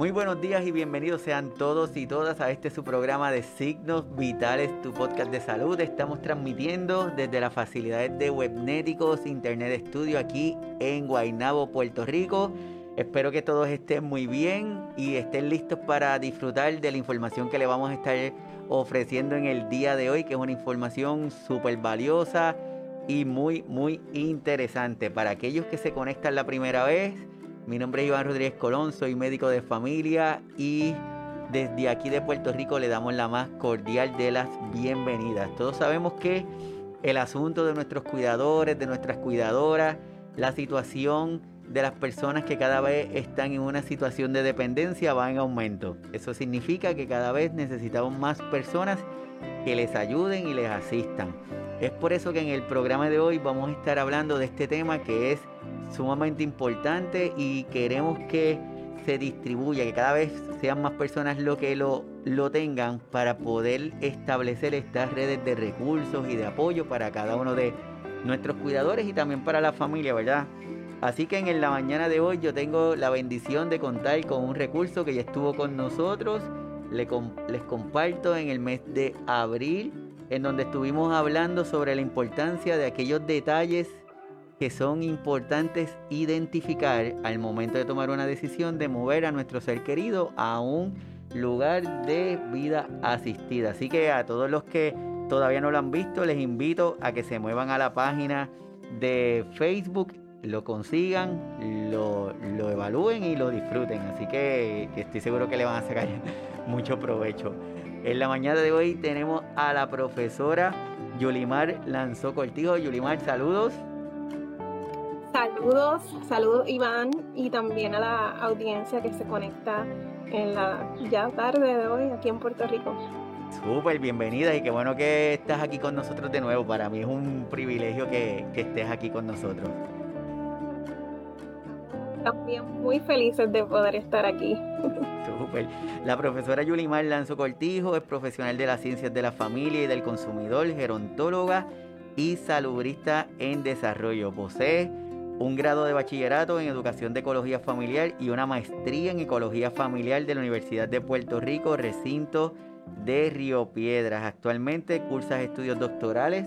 Muy buenos días y bienvenidos sean todos y todas a este su programa de Signos Vitales, tu podcast de salud. Estamos transmitiendo desde las facilidades de Webnéticos Internet Studio aquí en Guaynabo, Puerto Rico. Espero que todos estén muy bien y estén listos para disfrutar de la información que le vamos a estar ofreciendo en el día de hoy, que es una información súper valiosa y muy, muy interesante. Para aquellos que se conectan la primera vez, mi nombre es Iván Rodríguez Colón, soy médico de familia y desde aquí de Puerto Rico le damos la más cordial de las bienvenidas. Todos sabemos que el asunto de nuestros cuidadores, de nuestras cuidadoras, la situación de las personas que cada vez están en una situación de dependencia va en aumento. Eso significa que cada vez necesitamos más personas que les ayuden y les asistan. Es por eso que en el programa de hoy vamos a estar hablando de este tema que es sumamente importante y queremos que se distribuya, que cada vez sean más personas lo que lo, lo tengan para poder establecer estas redes de recursos y de apoyo para cada uno de nuestros cuidadores y también para la familia, ¿verdad? Así que en la mañana de hoy yo tengo la bendición de contar con un recurso que ya estuvo con nosotros. Les comparto en el mes de abril, en donde estuvimos hablando sobre la importancia de aquellos detalles que son importantes identificar al momento de tomar una decisión de mover a nuestro ser querido a un lugar de vida asistida. Así que a todos los que todavía no lo han visto, les invito a que se muevan a la página de Facebook lo consigan, lo, evalúen y lo disfruten. Así que, estoy seguro que le van a sacar mucho provecho. En la mañana de hoy tenemos a la profesora Yulimar Lanzó Cortijo. Yulimar, saludos. Saludos, saludos Iván y también a la audiencia que se conecta en la ya tarde de hoy aquí en Puerto Rico. Súper bienvenida y qué bueno que estás aquí con nosotros de nuevo. Para mí es un privilegio que, que estés aquí con nosotros también muy felices de poder estar aquí. La profesora Yulimar Lanzo Cortijo es profesional de las ciencias de la familia y del consumidor, gerontóloga y salubrista en desarrollo. Posee un grado de bachillerato en educación de ecología familiar y una maestría en ecología familiar de la Universidad de Puerto Rico, recinto de Río Piedras. Actualmente cursa estudios doctorales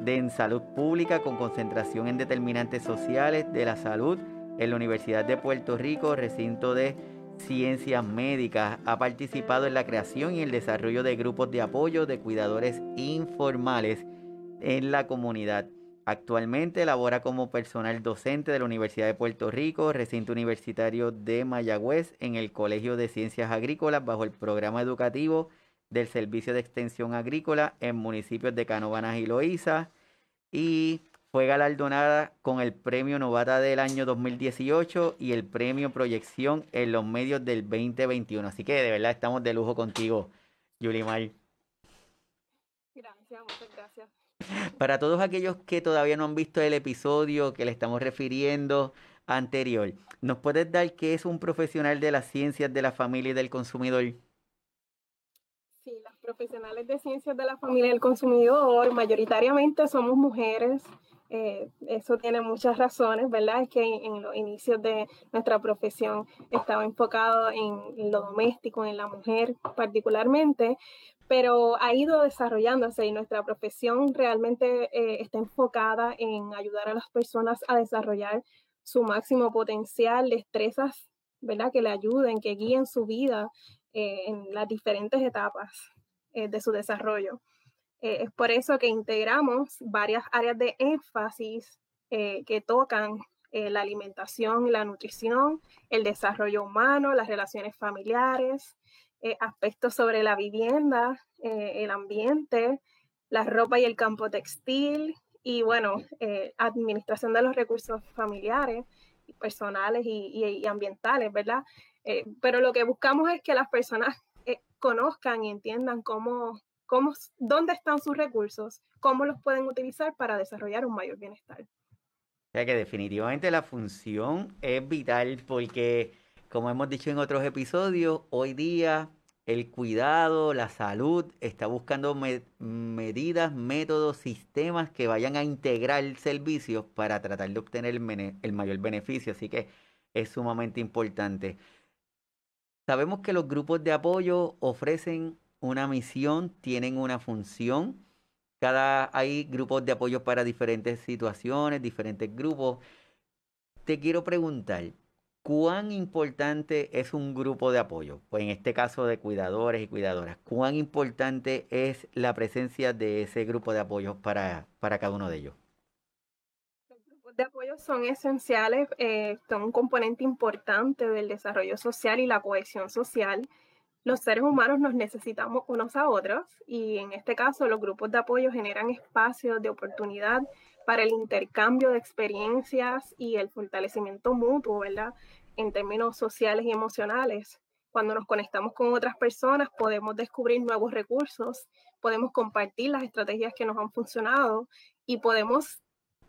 de en salud pública con concentración en determinantes sociales de la salud en la Universidad de Puerto Rico, recinto de ciencias médicas. Ha participado en la creación y el desarrollo de grupos de apoyo de cuidadores informales en la comunidad. Actualmente labora como personal docente de la Universidad de Puerto Rico, recinto universitario de Mayagüez, en el Colegio de Ciencias Agrícolas bajo el programa educativo del Servicio de Extensión Agrícola en municipios de Canovanas y Loíza. Y fue galardonada con el Premio Novata del año 2018 y el Premio Proyección en los medios del 2021. Así que de verdad estamos de lujo contigo, Yulimar. Gracias, muchas gracias. Para todos aquellos que todavía no han visto el episodio que le estamos refiriendo anterior, ¿nos puedes dar qué es un profesional de las ciencias de la familia y del consumidor? Sí, las profesionales de ciencias de la familia y del consumidor mayoritariamente somos mujeres eh, eso tiene muchas razones, ¿verdad? Es que en, los inicios de nuestra profesión estaba enfocado en, lo doméstico, en la mujer particularmente, pero ha ido desarrollándose y nuestra profesión realmente eh, está enfocada en ayudar a las personas a desarrollar su máximo potencial, destrezas, ¿verdad? Que le ayuden, que guíen su vida eh, en las diferentes etapas de su desarrollo. Eh, es por eso que integramos varias áreas de énfasis eh, que tocan eh, la alimentación y la nutrición, el desarrollo humano, las relaciones familiares, aspectos sobre la vivienda, el ambiente, la ropa y el campo textil y bueno, administración de los recursos familiares, personales y, y ambientales, ¿verdad? pero lo que buscamos es que las personas conozcan y entiendan cómo dónde están sus recursos, cómo los pueden utilizar para desarrollar un mayor bienestar. O sea que definitivamente la función es vital porque, como hemos dicho en otros episodios, hoy día el cuidado, la salud, está buscando medidas, métodos, sistemas que vayan a integrar servicios para tratar de obtener el mayor beneficio. Así que es sumamente importante. sabemos que los grupos de apoyo ofrecen una misión, tienen una función. Cada hay grupos de apoyo para diferentes situaciones, diferentes grupos. Te quiero preguntar, ¿cuán importante es un grupo de apoyo? Pues en este caso de cuidadores y cuidadoras, ¿cuán importante es la presencia de ese grupo de apoyo para, para cada uno de ellos? Los grupos de apoyo son esenciales, eh, son un componente importante del desarrollo social y la cohesión social. Los seres humanos nos necesitamos unos a otros y en este caso los grupos de apoyo generan espacios de oportunidad para el intercambio de experiencias y el fortalecimiento mutuo, ¿verdad? En términos sociales y emocionales. Cuando nos conectamos con otras personas, podemos descubrir nuevos recursos, podemos compartir las estrategias que nos han funcionado y podemos,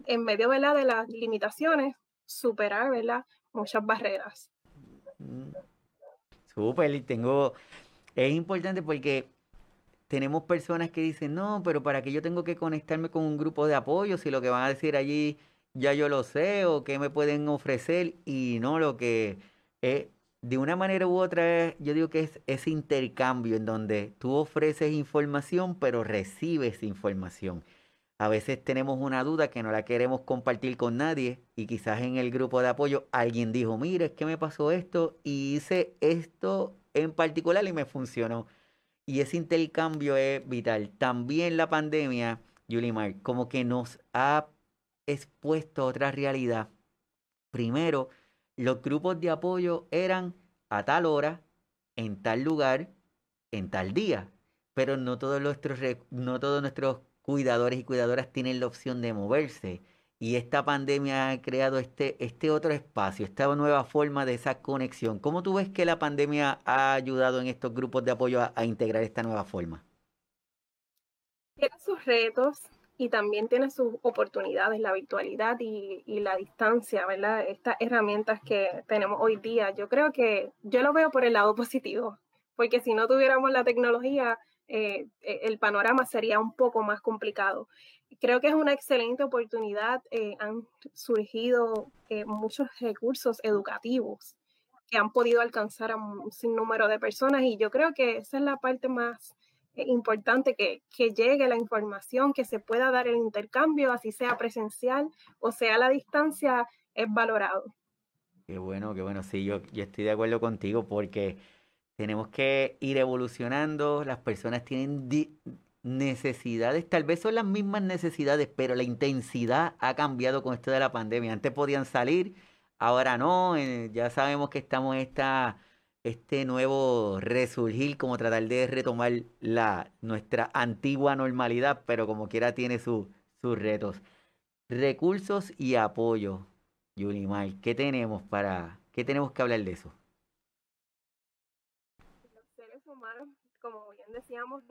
en medio ¿verdad? de las limitaciones, superar ¿verdad? muchas barreras. Súper, tengo, es importante porque tenemos personas que dicen, no, pero ¿para qué yo tengo que conectarme con un grupo de apoyo si lo que van a decir allí ya yo lo sé o qué me pueden ofrecer? Y no, lo que es, de una manera u otra, yo digo que es ese intercambio en donde tú ofreces información, pero recibes información. A veces tenemos una duda que no la queremos compartir con nadie y quizás en el grupo de apoyo alguien dijo, mire, es que me pasó esto y hice esto en particular y me funcionó y ese intercambio es vital. También la pandemia, Yulimar, como que nos ha expuesto a otra realidad. Primero, los grupos de apoyo eran a tal hora, en tal lugar, en tal día, pero no todos nuestros, no todos nuestros cuidadores y cuidadoras tienen la opción de moverse. Y esta pandemia ha creado este, este otro espacio, esta nueva forma de esa conexión. ¿Cómo tú ves que la pandemia ha ayudado en estos grupos de apoyo a, integrar esta nueva forma? Tiene sus retos y también tiene sus oportunidades, la virtualidad y, y, la distancia, ¿verdad? Estas herramientas que tenemos hoy día. Yo creo que yo lo veo por el lado positivo, porque si no tuviéramos la tecnología, eh, e, el panorama sería un poco más complicado. Creo que es una excelente oportunidad. Eh, han surgido eh, muchos recursos educativos que han podido alcanzar a un sinnúmero de personas y yo creo que esa es la parte más importante, que, que llegue la información, que se pueda dar el intercambio, así sea presencial o sea a la distancia, es valorado. Qué bueno, qué bueno. Sí, yo, yo estoy de acuerdo contigo porque tenemos que ir evolucionando, las personas tienen necesidades, tal vez son las mismas necesidades, pero la intensidad ha cambiado con esto de la pandemia. Antes podían salir, ahora no, eh, ya sabemos que estamos en esta, este nuevo resurgir, como tratar de retomar la, nuestra antigua normalidad, pero como quiera tiene sus retos. Recursos y apoyo, Yulimar, ¿qué tenemos para, qué tenemos que hablar de eso? como bien decíamos,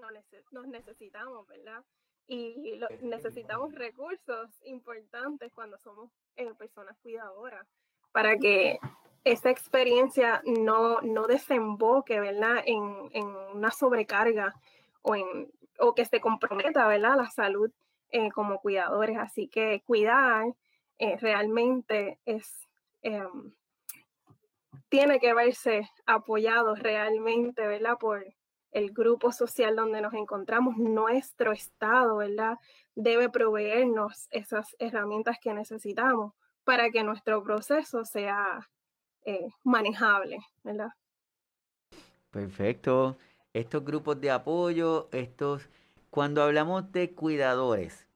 nos necesitamos, ¿verdad? Y necesitamos recursos importantes cuando somos eh, personas cuidadoras para que esa experiencia no, no desemboque, ¿verdad? En, en una sobrecarga o, en, o que se comprometa, ¿verdad? La salud eh, como cuidadores. Así que cuidar eh, realmente es em, tiene que verse apoyado realmente, ¿verdad? Por el grupo social donde nos encontramos, nuestro Estado, ¿verdad? Debe proveernos esas herramientas que necesitamos para que nuestro proceso sea eh, manejable, ¿verdad? Perfecto. Estos grupos de apoyo, estos, cuando hablamos de cuidadores,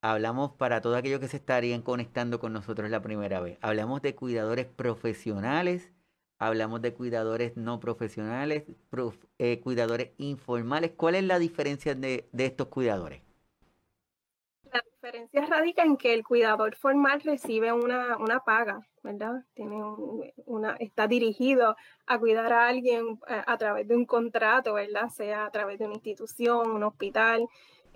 hablamos para todos aquellos que se estarían conectando con nosotros la primera vez, hablamos de cuidadores profesionales hablamos de cuidadores no profesionales, eh, cuidadores informales. ¿Cuál es la diferencia de, estos cuidadores? La diferencia radica en que el cuidador formal recibe una, paga, ¿verdad? Tiene una, está dirigido a cuidar a alguien a, eh, a, través de un contrato, ¿verdad? Sea a través de una institución, un hospital,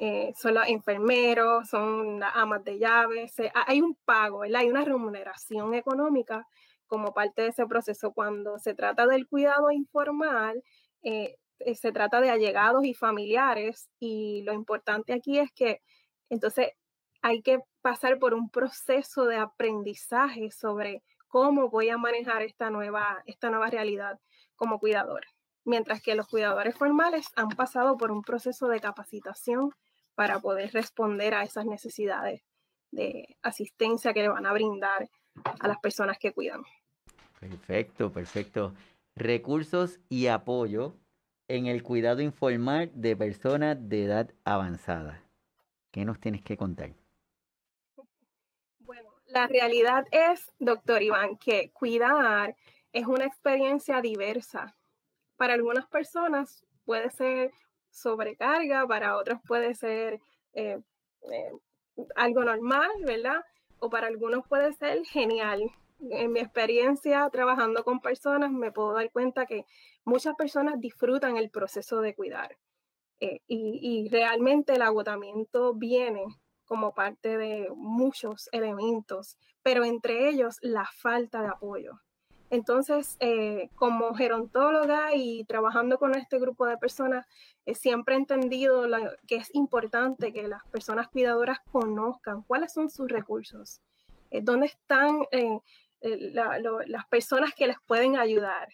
eh, son los enfermeros, son las amas de llaves, hay un pago, ¿verdad? Hay una remuneración económica como parte de ese proceso. Cuando se trata del cuidado informal, eh, eh, se trata de allegados y familiares y lo importante aquí es que entonces hay que pasar por un proceso de aprendizaje sobre cómo voy a manejar esta nueva, esta nueva realidad como cuidador. Mientras que los cuidadores formales han pasado por un proceso de capacitación para poder responder a esas necesidades de asistencia que le van a brindar a las personas que cuidan. Perfecto, perfecto. Recursos y apoyo en el cuidado informal de personas de edad avanzada. ¿Qué nos tienes que contar? Bueno, la realidad es, doctor Iván, que cuidar es una experiencia diversa. Para algunas personas puede ser sobrecarga, para otros puede ser eh, eh, algo normal, ¿verdad? O para algunos puede ser genial. En mi experiencia trabajando con personas me puedo dar cuenta que muchas personas disfrutan el proceso de cuidar. Eh, y, realmente el agotamiento viene como parte de muchos elementos, pero entre ellos la falta de apoyo. Entonces, eh, como gerontóloga y trabajando con este grupo de personas, eh, siempre he entendido que es importante que las personas cuidadoras conozcan cuáles son sus recursos, dónde están las personas que les pueden ayudar,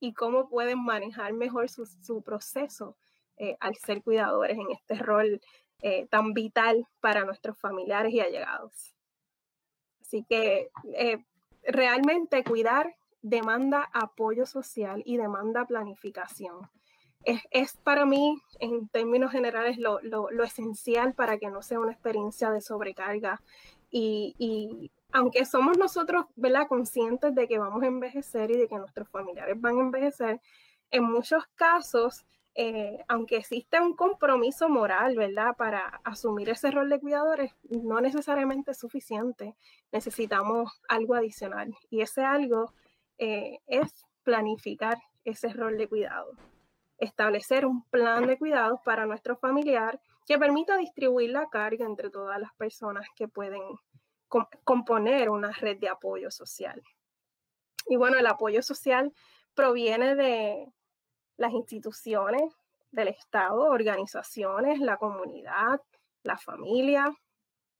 y cómo pueden manejar mejor su, proceso eh, al ser cuidadores en este rol eh, tan vital para nuestros familiares y allegados. Así que eh, realmente cuidar demanda apoyo social y demanda planificación. Es, para mí, en términos generales, lo, esencial para que no sea una experiencia de sobrecarga y aunque somos nosotros, ¿verdad?, conscientes de que vamos a envejecer y de que nuestros familiares van a envejecer, en muchos casos, eh, aunque existe un compromiso moral, ¿verdad?, para asumir ese rol de cuidadores, no necesariamente es suficiente. Necesitamos algo adicional. Y ese algo eh, es planificar ese rol de cuidado. Establecer un plan de cuidados para nuestro familiar que permita distribuir la carga entre todas las personas que pueden componer una red de apoyo social. Y bueno, el apoyo social proviene de las instituciones del Estado, organizaciones, la comunidad, la familia.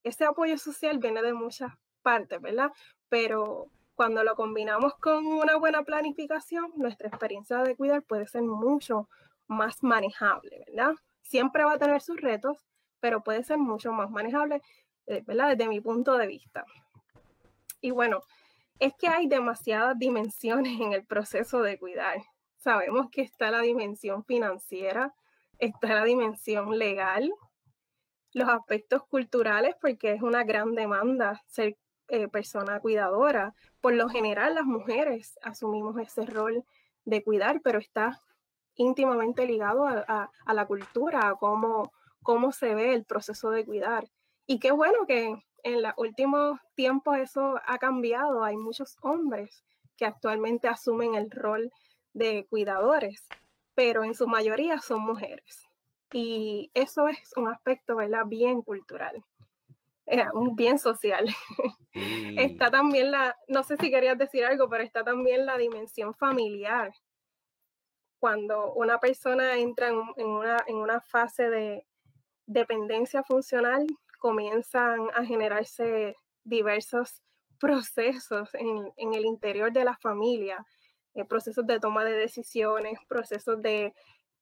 Ese apoyo social viene de muchas partes, ¿verdad? Pero cuando lo combinamos con una buena planificación, nuestra experiencia de cuidar puede ser mucho más manejable, ¿verdad? Siempre va a tener sus retos, pero puede ser mucho más manejable eh, Desde mi punto de vista. Y bueno, es que hay demasiadas dimensiones en el proceso de cuidar. Sabemos que está la dimensión financiera, está la dimensión legal, los aspectos culturales, porque es una gran demanda ser eh, persona cuidadora. Por lo general, las mujeres asumimos ese rol de cuidar, pero está íntimamente ligado a, la cultura, a cómo, cómo se ve el proceso de cuidar. Y qué bueno que en los últimos tiempos eso ha cambiado. Hay muchos hombres que actualmente asumen el rol de cuidadores, pero en su mayoría son mujeres. Y eso es un aspecto, ¿verdad? Bien cultural, eh, bien social. está también la, no sé si querías decir algo, pero está también la dimensión familiar. Cuando una persona entra en, una, en una fase de dependencia funcional, comienzan a generarse diversos procesos en, el interior de la familia, eh, procesos de toma de decisiones, procesos de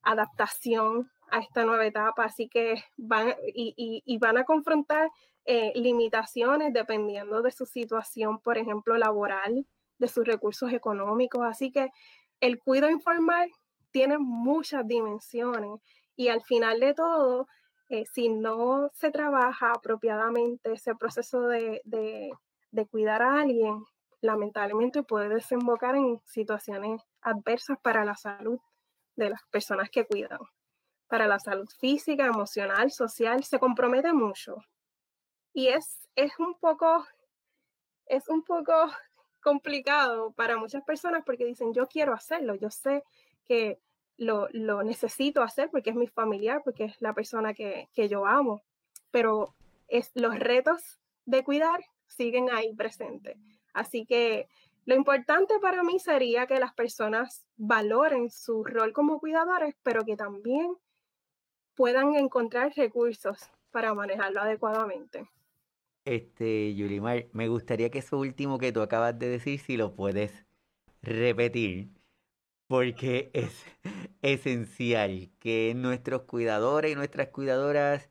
adaptación a esta nueva etapa, así que van y, van a confrontar eh, limitaciones dependiendo de su situación, por ejemplo, laboral, de sus recursos económicos, así que el cuidado informal tiene muchas dimensiones y al final de todo si no se trabaja apropiadamente ese proceso de, cuidar a alguien, lamentablemente puede desembocar en situaciones adversas para la salud de las personas que cuidan. Para la salud física, emocional, social, se compromete mucho. Y es, es un poco, es un poco complicado para muchas personas porque dicen, yo quiero hacerlo, yo sé que lo, necesito hacer porque es mi familiar, porque es la persona que, yo amo, pero es, los retos de cuidar siguen ahí presentes. Así que lo importante para mí sería que las personas valoren su rol como cuidadores, pero que también puedan encontrar recursos para manejarlo adecuadamente. este, Yulimar, me gustaría que eso último que tú acabas de decir, si lo puedes repetir, porque es esencial que nuestros cuidadores y nuestras cuidadoras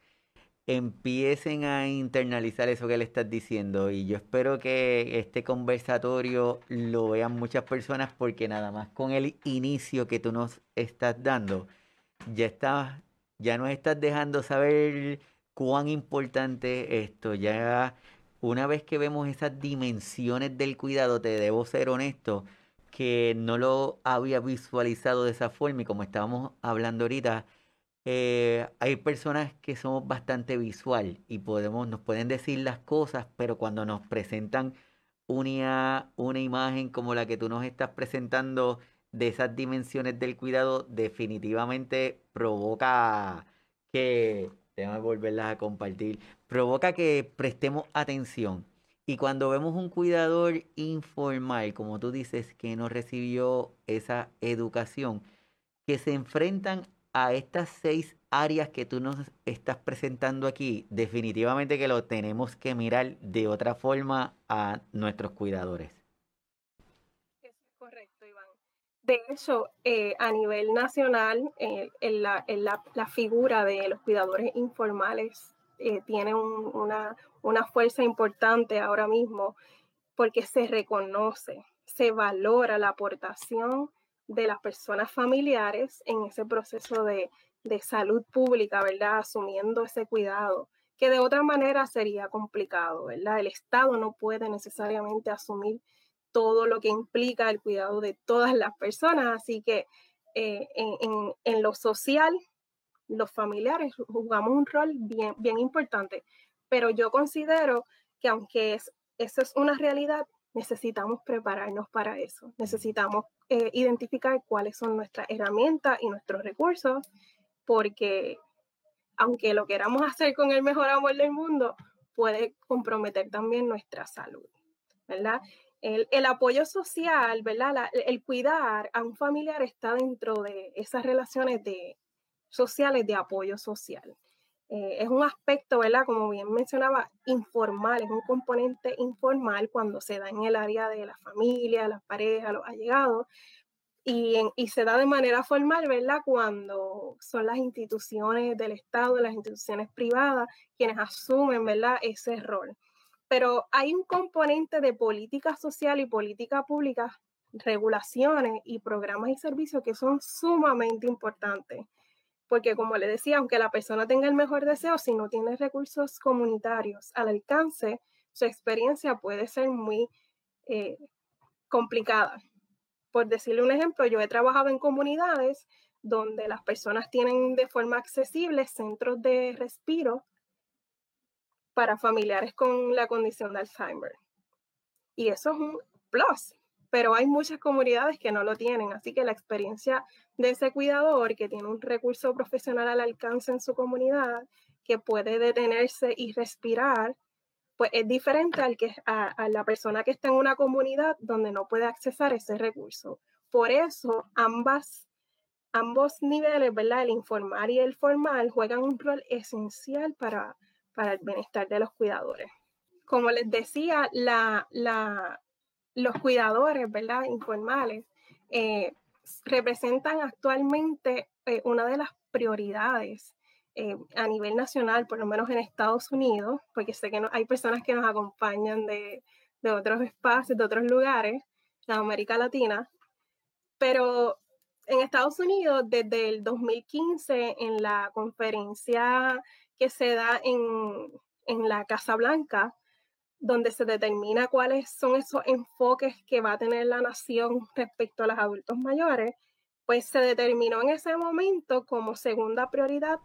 empiecen a internalizar eso que le estás diciendo. Y yo espero que este conversatorio lo vean muchas personas porque nada más con el inicio que tú nos estás dando, ya está, ya nos estás dejando saber cuán importante esto. Ya una vez que vemos esas dimensiones del cuidado, te debo ser honesto que no lo había visualizado de esa forma y como estábamos hablando ahorita, eh, hay personas que somos bastante visual y podemos, nos pueden decir las cosas, pero cuando nos presentan una, una imagen como la que tú nos estás presentando de esas dimensiones del cuidado, definitivamente provoca que, déjame volverlas a compartir, provoca que prestemos atención. Y cuando vemos un cuidador informal, como tú dices, que no recibió esa educación, que se enfrentan a estas seis áreas que tú nos estás presentando aquí, definitivamente que lo tenemos que mirar de otra forma a nuestros cuidadores. Es correcto, Iván. De hecho, eh, a nivel nacional, eh, en la, la, figura de los cuidadores informales eh, tiene una, una fuerza importante ahora mismo porque se reconoce, se valora la aportación de las personas familiares en ese proceso de, salud pública, ¿verdad? Asumiendo ese cuidado, que de otra manera sería complicado, ¿verdad? El Estado no puede necesariamente asumir todo lo que implica el cuidado de todas las personas, así que eh, en, lo social, los familiares jugamos un rol bien, bien importante, pero yo considero que aunque es, eso es una realidad, necesitamos prepararnos para eso. Necesitamos eh, identificar cuáles son nuestras herramientas y nuestros recursos, porque aunque lo queramos hacer con el mejor amor del mundo, puede comprometer también nuestra salud, ¿verdad? El, el apoyo social, ¿verdad? el cuidar a un familiar está dentro de esas relaciones de, sociales de apoyo social. Eh, es un aspecto, ¿verdad? Como bien mencionaba, informal, es un componente informal cuando se da en el área de la familia, las parejas, los allegados, y, y, se da de manera formal, ¿verdad? Cuando son las instituciones del Estado, las instituciones privadas, quienes asumen, ¿verdad? Ese rol. Pero hay un componente de política social y política pública, regulaciones y programas y servicios que son sumamente importantes porque como le decía, aunque la persona tenga el mejor deseo, si no tiene recursos comunitarios al alcance, su experiencia puede ser muy eh, complicada. Por decirle un ejemplo, yo he trabajado en comunidades donde las personas tienen de forma accesible centros de respiro para familiares con la condición de Alzheimer. Y eso es un plus, pero hay muchas comunidades que no lo tienen, así que la experiencia de ese cuidador que tiene un recurso profesional al alcance en su comunidad, que puede detenerse y respirar, pues es diferente al que, a, la persona que está en una comunidad donde no puede accesar ese recurso. Por eso ambas, ambos niveles, ¿verdad? el informal y el formal, juegan un rol esencial para, para el bienestar de los cuidadores. Como les decía, la, la, los cuidadores, ¿verdad? Informales, eh, representan actualmente eh, una de las prioridades eh, a nivel nacional, por lo menos en Estados Unidos, porque sé que hay personas que nos acompañan de, de otros espacios, de otros lugares, de América Latina, pero en Estados Unidos, desde el 2015, en la conferencia que se da en, en la Casa Blanca, donde se determina cuáles son esos enfoques que va a tener la nación respecto a los adultos mayores, pues se determinó en ese momento como segunda prioridad,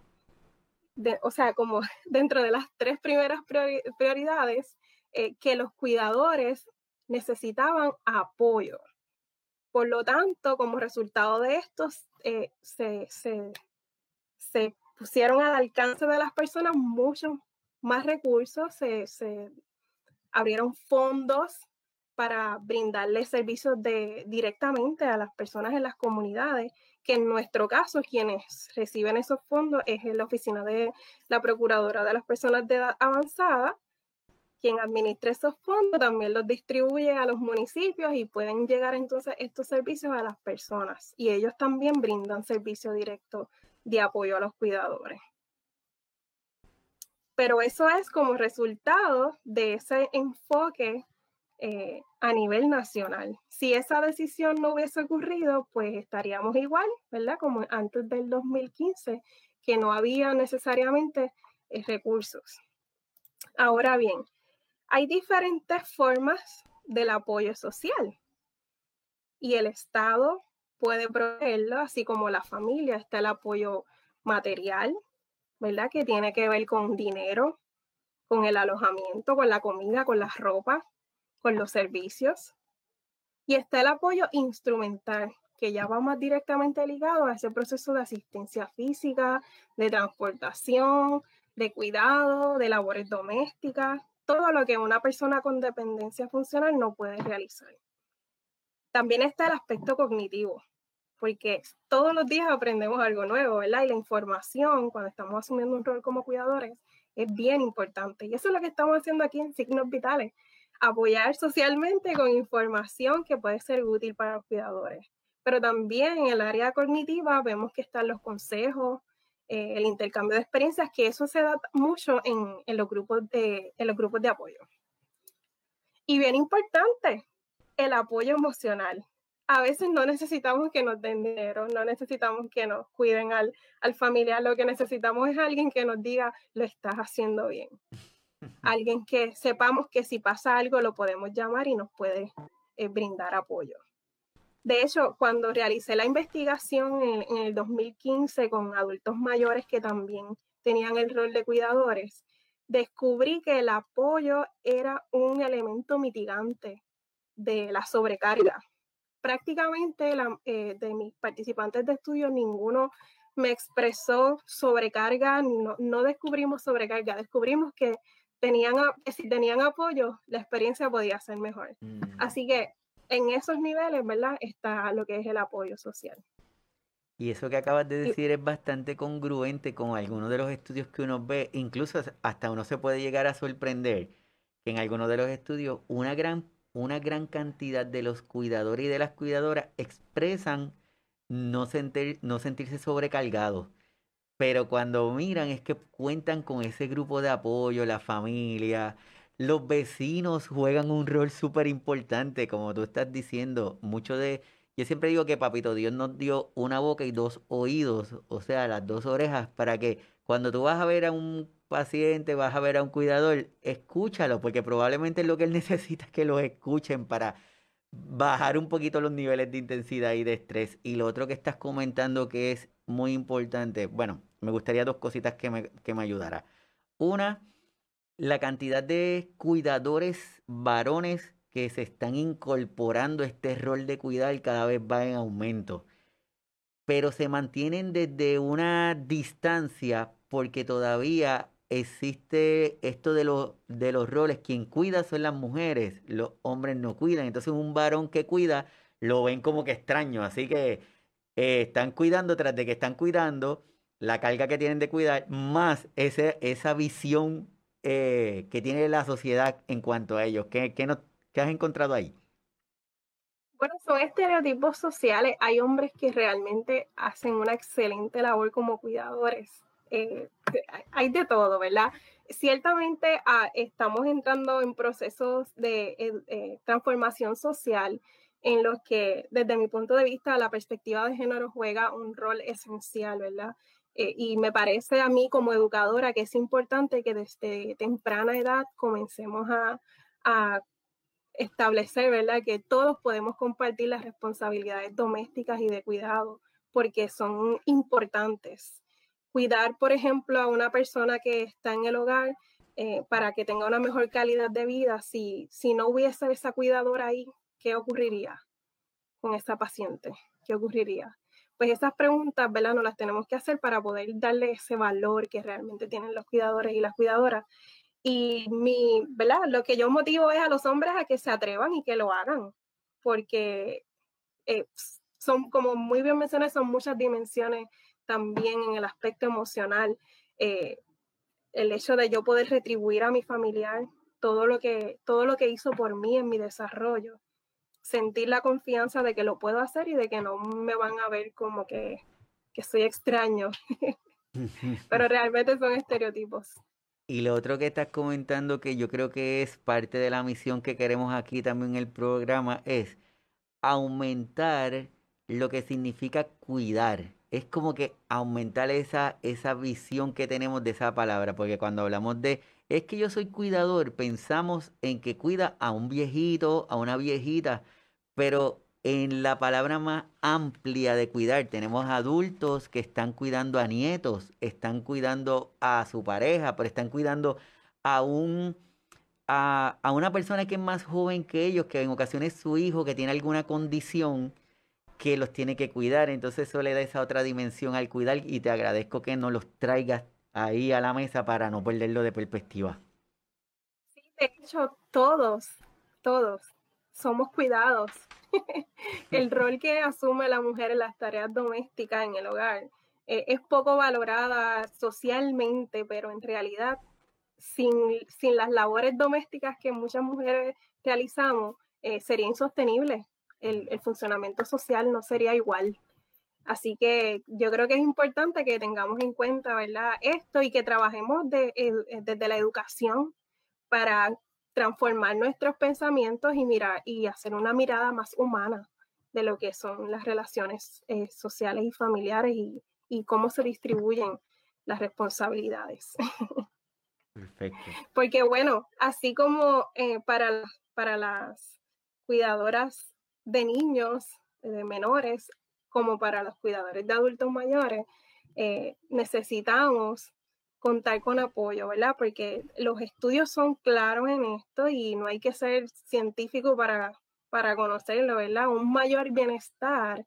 o sea, como dentro de las tres primeras prioridades, eh, que los cuidadores necesitaban apoyo. Por lo tanto, como resultado de esto, eh, se, se, pusieron al alcance de las personas muchos más recursos, se, se abrieron fondos para brindarle servicios directamente a las personas en las comunidades, que en nuestro caso quienes reciben esos fondos es la oficina de la Procuradora de las Personas de Edad Avanzada, quien administra esos fondos también los distribuye a los municipios y pueden llegar entonces estos servicios a las personas. Y ellos también brindan servicio directo de apoyo a los cuidadores. Pero eso es como resultado de ese enfoque eh, a nivel nacional. Si esa decisión no hubiese ocurrido, pues estaríamos igual, ¿verdad? Como antes del 2015, que no había necesariamente eh, recursos. Ahora bien, hay diferentes formas del apoyo social y el Estado puede proveerlo, así como la familia, está el apoyo material, ¿verdad? Que tiene que ver con dinero, con el alojamiento, con la comida, con las ropas, con los servicios. Y está el apoyo instrumental, que ya va más directamente ligado a ese proceso de asistencia física, de transportación, de cuidado, de labores domésticas, todo lo que una persona con dependencia funcional no puede realizar. También está el aspecto cognitivo, porque todos los días aprendemos algo nuevo, ¿verdad? Y la información, cuando estamos asumiendo un rol como cuidadores, es bien importante. Y eso es lo que estamos haciendo aquí en Signos Vitales, apoyar socialmente con información que puede ser útil para los cuidadores. Pero también en el área cognitiva vemos que están los consejos, eh, el intercambio de experiencias, que eso se da mucho en, en, los grupos de, en los grupos de apoyo. Y bien importante, el apoyo emocional. A veces no necesitamos que nos den dinero, no necesitamos que nos cuiden al, al familiar, lo que necesitamos es alguien que nos diga, lo estás haciendo bien. Alguien que sepamos que si pasa algo lo podemos llamar y nos puede eh, brindar apoyo. De hecho, cuando realicé la investigación en, el 2015 con adultos mayores que también tenían el rol de cuidadores, descubrí que el apoyo era un elemento mitigante de la sobrecarga. Prácticamente eh, de mis participantes de estudio, ninguno me expresó sobrecarga, no, no descubrimos sobrecarga, descubrimos que tenían, si tenían apoyo, la experiencia podía ser mejor. Mm. Así que en esos niveles, ¿verdad? Está lo que es el apoyo social. Y eso que acabas de decir es bastante congruente con algunos de los estudios que uno ve, incluso hasta uno se puede llegar a sorprender que en algunos de los estudios una gran, una gran cantidad de los cuidadores y de las cuidadoras expresan no, sentir, no sentirse sobrecargados. Pero cuando miran es que cuentan con ese grupo de apoyo, la familia, los vecinos juegan un rol súper importante, como tú estás diciendo. Mucho de. Yo siempre digo que Papito Dios nos dio una boca y dos oídos, o sea, las dos orejas, para que cuando tú vas a ver a un paciente, vas a ver a un cuidador, escúchalo, porque probablemente lo que él necesita es que lo escuchen para bajar un poquito los niveles de intensidad y de estrés. Y lo otro que estás comentando que es muy importante, bueno, me gustaría dos cositas que me, que me ayudara. Una, la cantidad de cuidadores varones que se están incorporando este rol de cuidar cada vez va en aumento. Pero se mantienen desde una distancia porque todavía existe esto de, los de los roles. Quien cuida son las mujeres, los hombres no cuidan. Entonces un varón que cuida lo ven como que extraño. Así que eh, están cuidando tras de que están cuidando la carga que tienen de cuidar, más ese, esa visión eh, que tiene la sociedad en cuanto a ellos? ¿Qué, qué, has encontrado ahí? Bueno, son estereotipos sociales. Hay hombres que realmente hacen una excelente labor como cuidadores. Eh, hay de todo, ¿verdad? Ciertamente ah, estamos entrando en procesos de eh, transformación social en los que, desde mi punto de vista, la perspectiva de género juega un rol esencial, ¿verdad? Eh, y me parece a mí como educadora que es importante que desde temprana edad comencemos a, a establecer, ¿verdad? Que todos podemos compartir las responsabilidades domésticas y de cuidado, porque son importantes. Cuidar, por ejemplo, a una persona que está en el hogar eh, para que tenga una mejor calidad de vida, si, si no hubiese esa cuidadora ahí, ¿qué ocurriría con esa paciente? ¿Qué ocurriría? pues esas preguntas, ¿verdad? No las tenemos que hacer para poder darle ese valor que realmente tienen los cuidadores y las cuidadoras. Y mi, ¿verdad? Lo que yo motivo es a los hombres a que se atrevan y que lo hagan, porque eh, son, como muy bien mencioné, son muchas dimensiones también en el aspecto emocional. Eh, el hecho de yo poder retribuir a mi familiar todo lo que, todo lo que hizo por mí en mi desarrollo. Sentir la confianza de que lo puedo hacer y de que no me van a ver como que, que soy extraño. Pero realmente son estereotipos. Y lo otro que estás comentando que yo creo que es parte de la misión que queremos aquí también en el programa es aumentar lo que significa cuidar. Es como que aumentar esa, esa visión que tenemos de esa palabra, porque cuando hablamos de es que yo soy cuidador, pensamos en que cuida a un viejito, a una viejita, pero en la palabra más amplia de cuidar tenemos adultos que están cuidando a nietos, están cuidando a su pareja, pero están cuidando a un a, a, una persona que es más joven que ellos, que en ocasiones su hijo que tiene alguna condición que los tiene que cuidar. Entonces eso le da esa otra dimensión al cuidar y te agradezco que nos los traigas ahí a la mesa para no perderlo de perspectiva. Sí, de hecho, todos, todos somos cuidados. el rol que asume la mujer en las tareas domésticas en el hogar eh, es poco valorada socialmente, pero en realidad, sin, sin, las labores domésticas que muchas mujeres realizamos, eh, sería insostenible el, funcionamiento social no sería igual. Así que yo creo que es importante que tengamos en cuenta, ¿verdad? Esto y que trabajemos de, desde la educación para transformar nuestros pensamientos y mirar y hacer una mirada más humana de lo que son las relaciones eh, sociales y familiares y, y, cómo se distribuyen las responsabilidades. Perfecto. Porque bueno, así como eh, para, para las cuidadoras de niños, de menores, como para los cuidadores de adultos mayores, eh, necesitamos contar con apoyo, ¿verdad? Porque los estudios son claros en esto y no hay que ser científico para, para conocerlo, ¿verdad? Un mayor bienestar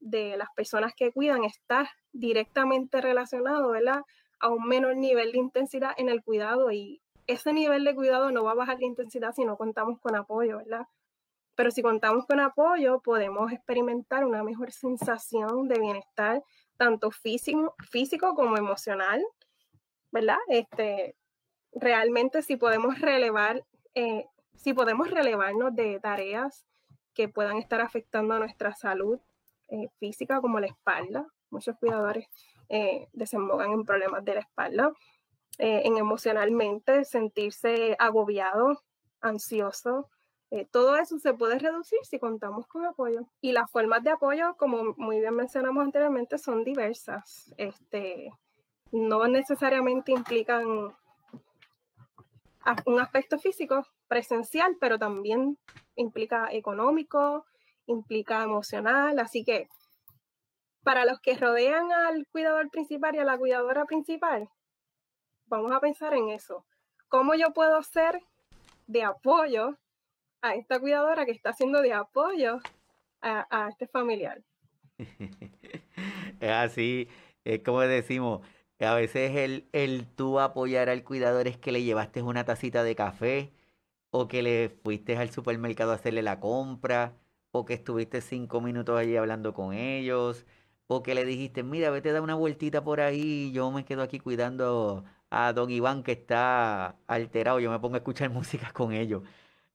de las personas que cuidan está directamente relacionado, ¿verdad? A un menor nivel de intensidad en el cuidado y ese nivel de cuidado no va a bajar la intensidad si no contamos con apoyo, ¿verdad? Pero si contamos con apoyo, podemos experimentar una mejor sensación de bienestar, tanto físico, físico como emocional, ¿verdad? Este, realmente si podemos relevar, eh, si podemos relevarnos de tareas que puedan estar afectando a nuestra salud eh, física, como la espalda, muchos cuidadores eh, desembocan en problemas de la espalda, en emocionalmente sentirse agobiado, ansioso, eh, todo eso se puede reducir si contamos con apoyo. Y las formas de apoyo, como muy bien mencionamos anteriormente, son diversas. Este, no necesariamente implican un aspecto físico presencial, pero también implica económico, implica emocional. Así que para los que rodean al cuidador principal y a la cuidadora principal, vamos a pensar en eso. ¿Cómo yo puedo ser de apoyo a esta cuidadora que está haciendo de apoyo a, este familiar. es así, es como decimos, a veces el, el tú apoyar al cuidador es que le llevaste una tacita de café, o que le fuiste al supermercado a hacerle la compra, o que estuviste cinco minutos allí hablando con ellos, o que le dijiste, mira, vete a dar una vueltita por ahí, yo me quedo aquí cuidando a don Iván que está alterado, yo me pongo a escuchar música con ellos.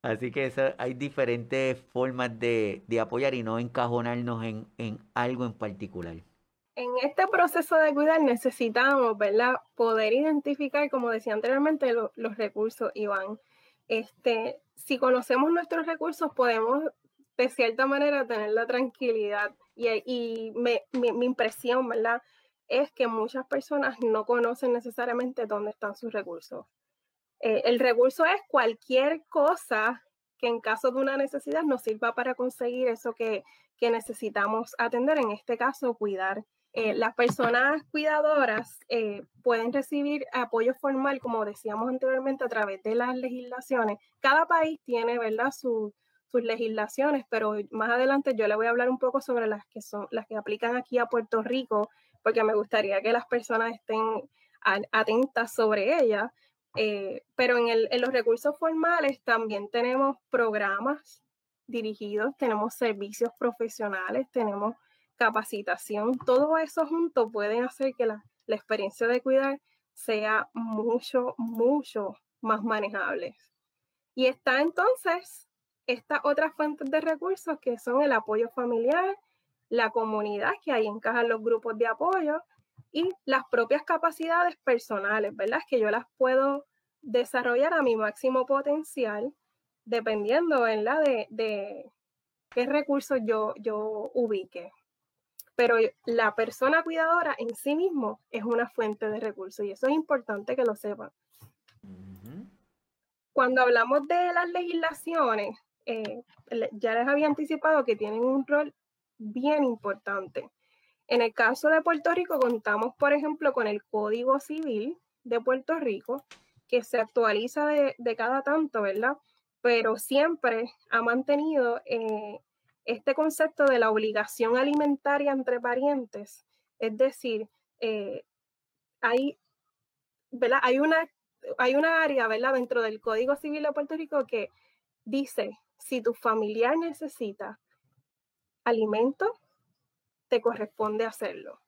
Así que hay diferentes formas de, apoyar y no encajonarnos en, algo en particular. En este proceso de cuidar necesitamos, ¿verdad? Poder identificar, como decía anteriormente, los recursos, Iván. Este, si conocemos nuestros recursos, podemos de cierta manera tener la tranquilidad. Y, mi, mi impresión, ¿verdad? Es que muchas personas no conocen necesariamente dónde están sus recursos. Eh, el recurso es cualquier cosa que en caso de una necesidad nos sirva para conseguir eso que, necesitamos atender, en este caso, cuidar. Eh, las personas cuidadoras eh, pueden recibir apoyo formal, como decíamos anteriormente, a través de las legislaciones. Cada país tiene, ¿verdad?, sus legislaciones, pero más adelante yo le voy a hablar un poco sobre las que son las que aplican aquí a Puerto Rico, porque me gustaría que las personas estén atentas sobre ellas. Eh, pero en, los recursos formales también tenemos programas dirigidos, tenemos servicios profesionales, tenemos capacitación. Todo eso junto pueden hacer que la, experiencia de cuidar sea mucho, mucho más manejable. Y está entonces estas otras fuentes de recursos que son el apoyo familiar, la comunidad, que ahí encajan los grupos de apoyo, y las propias capacidades personales, ¿verdad? Que yo las puedo desarrollar a mi máximo potencial dependiendo, ¿verdad? De, de qué recursos yo, yo ubique. Pero la persona cuidadora en sí mismo es una fuente de recursos y eso es importante que lo sepan. Cuando hablamos de las legislaciones, eh, ya les había anticipado que tienen un rol bien importante. En el caso de Puerto Rico, contamos, por ejemplo, con el Código Civil de Puerto Rico, que se actualiza de, cada tanto, ¿verdad? Pero siempre ha mantenido eh, este concepto de la obligación alimentaria entre parientes. Es decir, eh, hay, ¿verdad? hay, una, hay una área ¿verdad? dentro del Código Civil de Puerto Rico que dice, si tu familiar necesita alimento, te corresponde hacerlo.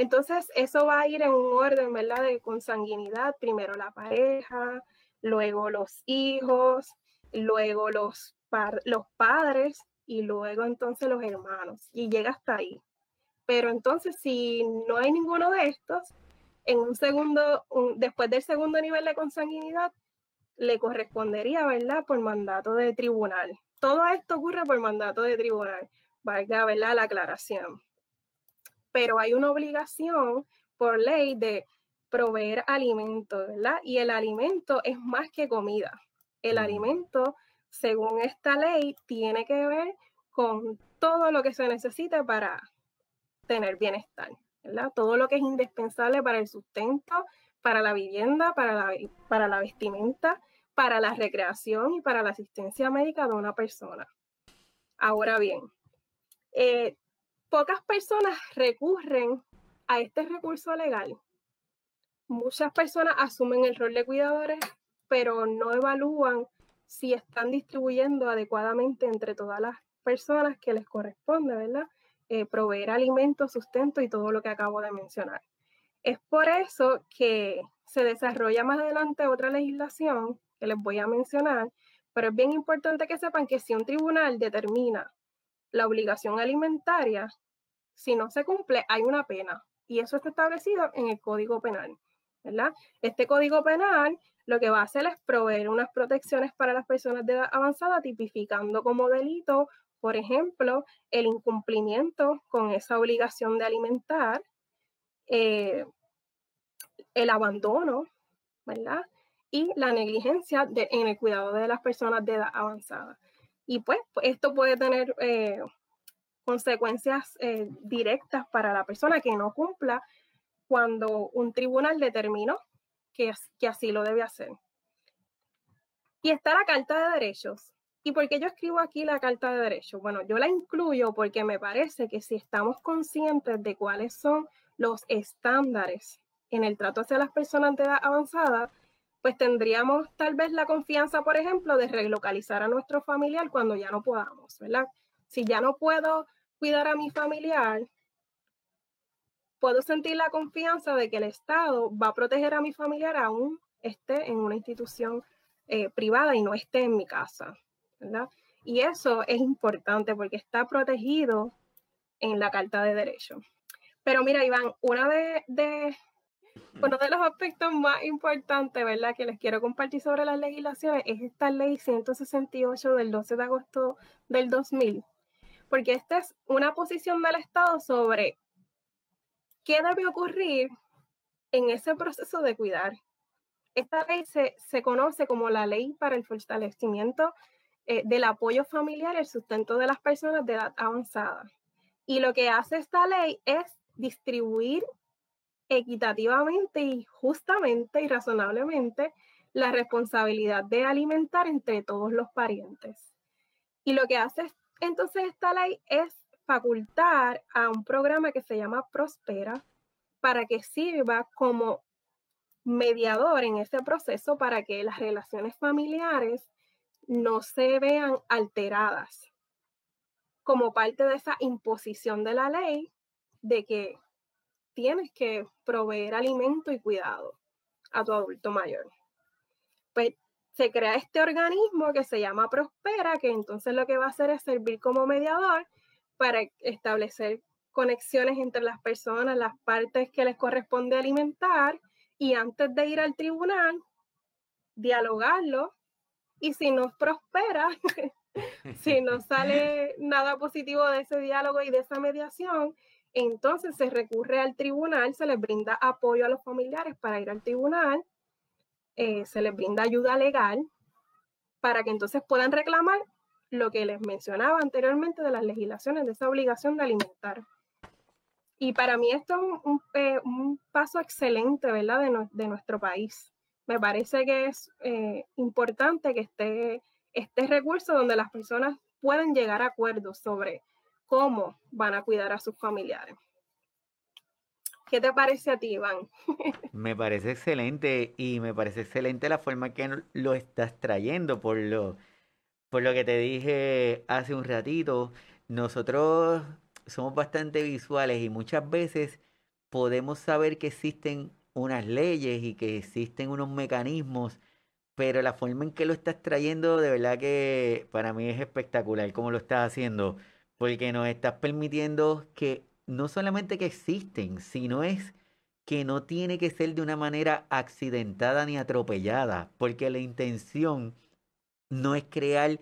Entonces, eso va a ir en un orden, ¿verdad? De consanguinidad, primero la pareja, luego los hijos, luego los, los padres y luego entonces los hermanos. Y llega hasta ahí. Pero entonces, si no hay ninguno de estos, en un segundo, después del segundo nivel de consanguinidad, le correspondería, ¿verdad? Por mandato de tribunal. Todo esto ocurre por mandato de tribunal. Valga, ¿verdad? La aclaración pero hay una obligación por ley de proveer alimento, ¿verdad? Y el alimento es más que comida. El alimento, según esta ley, tiene que ver con todo lo que se necesita para tener bienestar, ¿verdad? Todo lo que es indispensable para el sustento, para la vivienda, para la, para la vestimenta, para la recreación y para la asistencia médica de una persona. Ahora bien, eh, pocas personas recurren a este recurso legal. Muchas personas asumen el rol de cuidadores, pero no evalúan si están distribuyendo adecuadamente entre todas las personas que les corresponde, ¿verdad? Eh, proveer alimentos, sustento y todo lo que acabo de mencionar. Es por eso que se desarrolla más adelante otra legislación que les voy a mencionar, pero es bien importante que sepan que si un tribunal determina la obligación alimentaria, si no se cumple, hay una pena. Y eso está establecido en el Código Penal. ¿verdad? Este Código Penal lo que va a hacer es proveer unas protecciones para las personas de edad avanzada, tipificando como delito, por ejemplo, el incumplimiento con esa obligación de alimentar, eh, el abandono, ¿verdad? Y la negligencia en el cuidado de las personas de edad avanzada. Y pues, esto puede tener eh, consecuencias eh, directas para la persona que no cumpla cuando un tribunal determinó que, que así lo debe hacer. Y está la Carta de Derechos. ¿Y por qué yo escribo aquí la Carta de Derechos? Bueno, yo la incluyo porque me parece que si estamos conscientes de cuáles son los estándares en el trato hacia las personas de edad avanzada, pues tendríamos tal vez la confianza, por ejemplo, de relocalizar a nuestro familiar cuando ya no podamos, ¿verdad? Si ya no puedo cuidar a mi familiar, puedo sentir la confianza de que el Estado va a proteger a mi familiar aún esté en una institución eh, privada y no esté en mi casa, ¿verdad? Y eso es importante porque está protegido en la Carta de Derechos. Pero mira, Iván, una de, de uno de los aspectos más importantes, ¿verdad?, que les quiero compartir sobre las legislaciones es esta ley 168 del 12 de agosto del 2000, porque esta es una posición del Estado sobre qué debe ocurrir en ese proceso de cuidar. Esta ley se, conoce como la ley para el fortalecimiento eh, del apoyo familiar y el sustento de las personas de edad avanzada. Y lo que hace esta ley es distribuir equitativamente y justamente y razonablemente la responsabilidad de alimentar entre todos los parientes. Y lo que hace entonces esta ley es facultar a un programa que se llama Prospera para que sirva como mediador en ese proceso para que las relaciones familiares no se vean alteradas como parte de esa imposición de la ley de que tienes que proveer alimento y cuidado a tu adulto mayor. Pues se crea este organismo que se llama Prospera, que entonces lo que va a hacer es servir como mediador para establecer conexiones entre las personas, las partes que les corresponde alimentar y antes de ir al tribunal, dialogarlo y si no prospera, si no sale nada positivo de ese diálogo y de esa mediación, entonces se recurre al tribunal, se les brinda apoyo a los familiares para ir al tribunal eh, se les brinda ayuda legal para que entonces puedan reclamar lo que les mencionaba anteriormente de las legislaciones, de esa obligación de alimentar. Y para mí esto es un, eh, paso excelente, ¿verdad?, de, nuestro país. Me parece que es eh, importante que esté este recurso donde las personas pueden llegar a acuerdos sobre cómo van a cuidar a sus familiares. ¿Qué te parece a ti, Iván? me parece excelente y me parece excelente la forma que lo estás trayendo por lo, por lo que te dije hace un ratito. Nosotros somos bastante visuales y muchas veces podemos saber que existen unas leyes y que existen unos mecanismos, pero la forma en que lo estás trayendo de verdad que para mí es espectacular cómo lo estás haciendo, porque nos estás permitiendo que no solamente que existen, sino es que no tiene que ser de una manera accidentada ni atropellada, porque la intención no es crear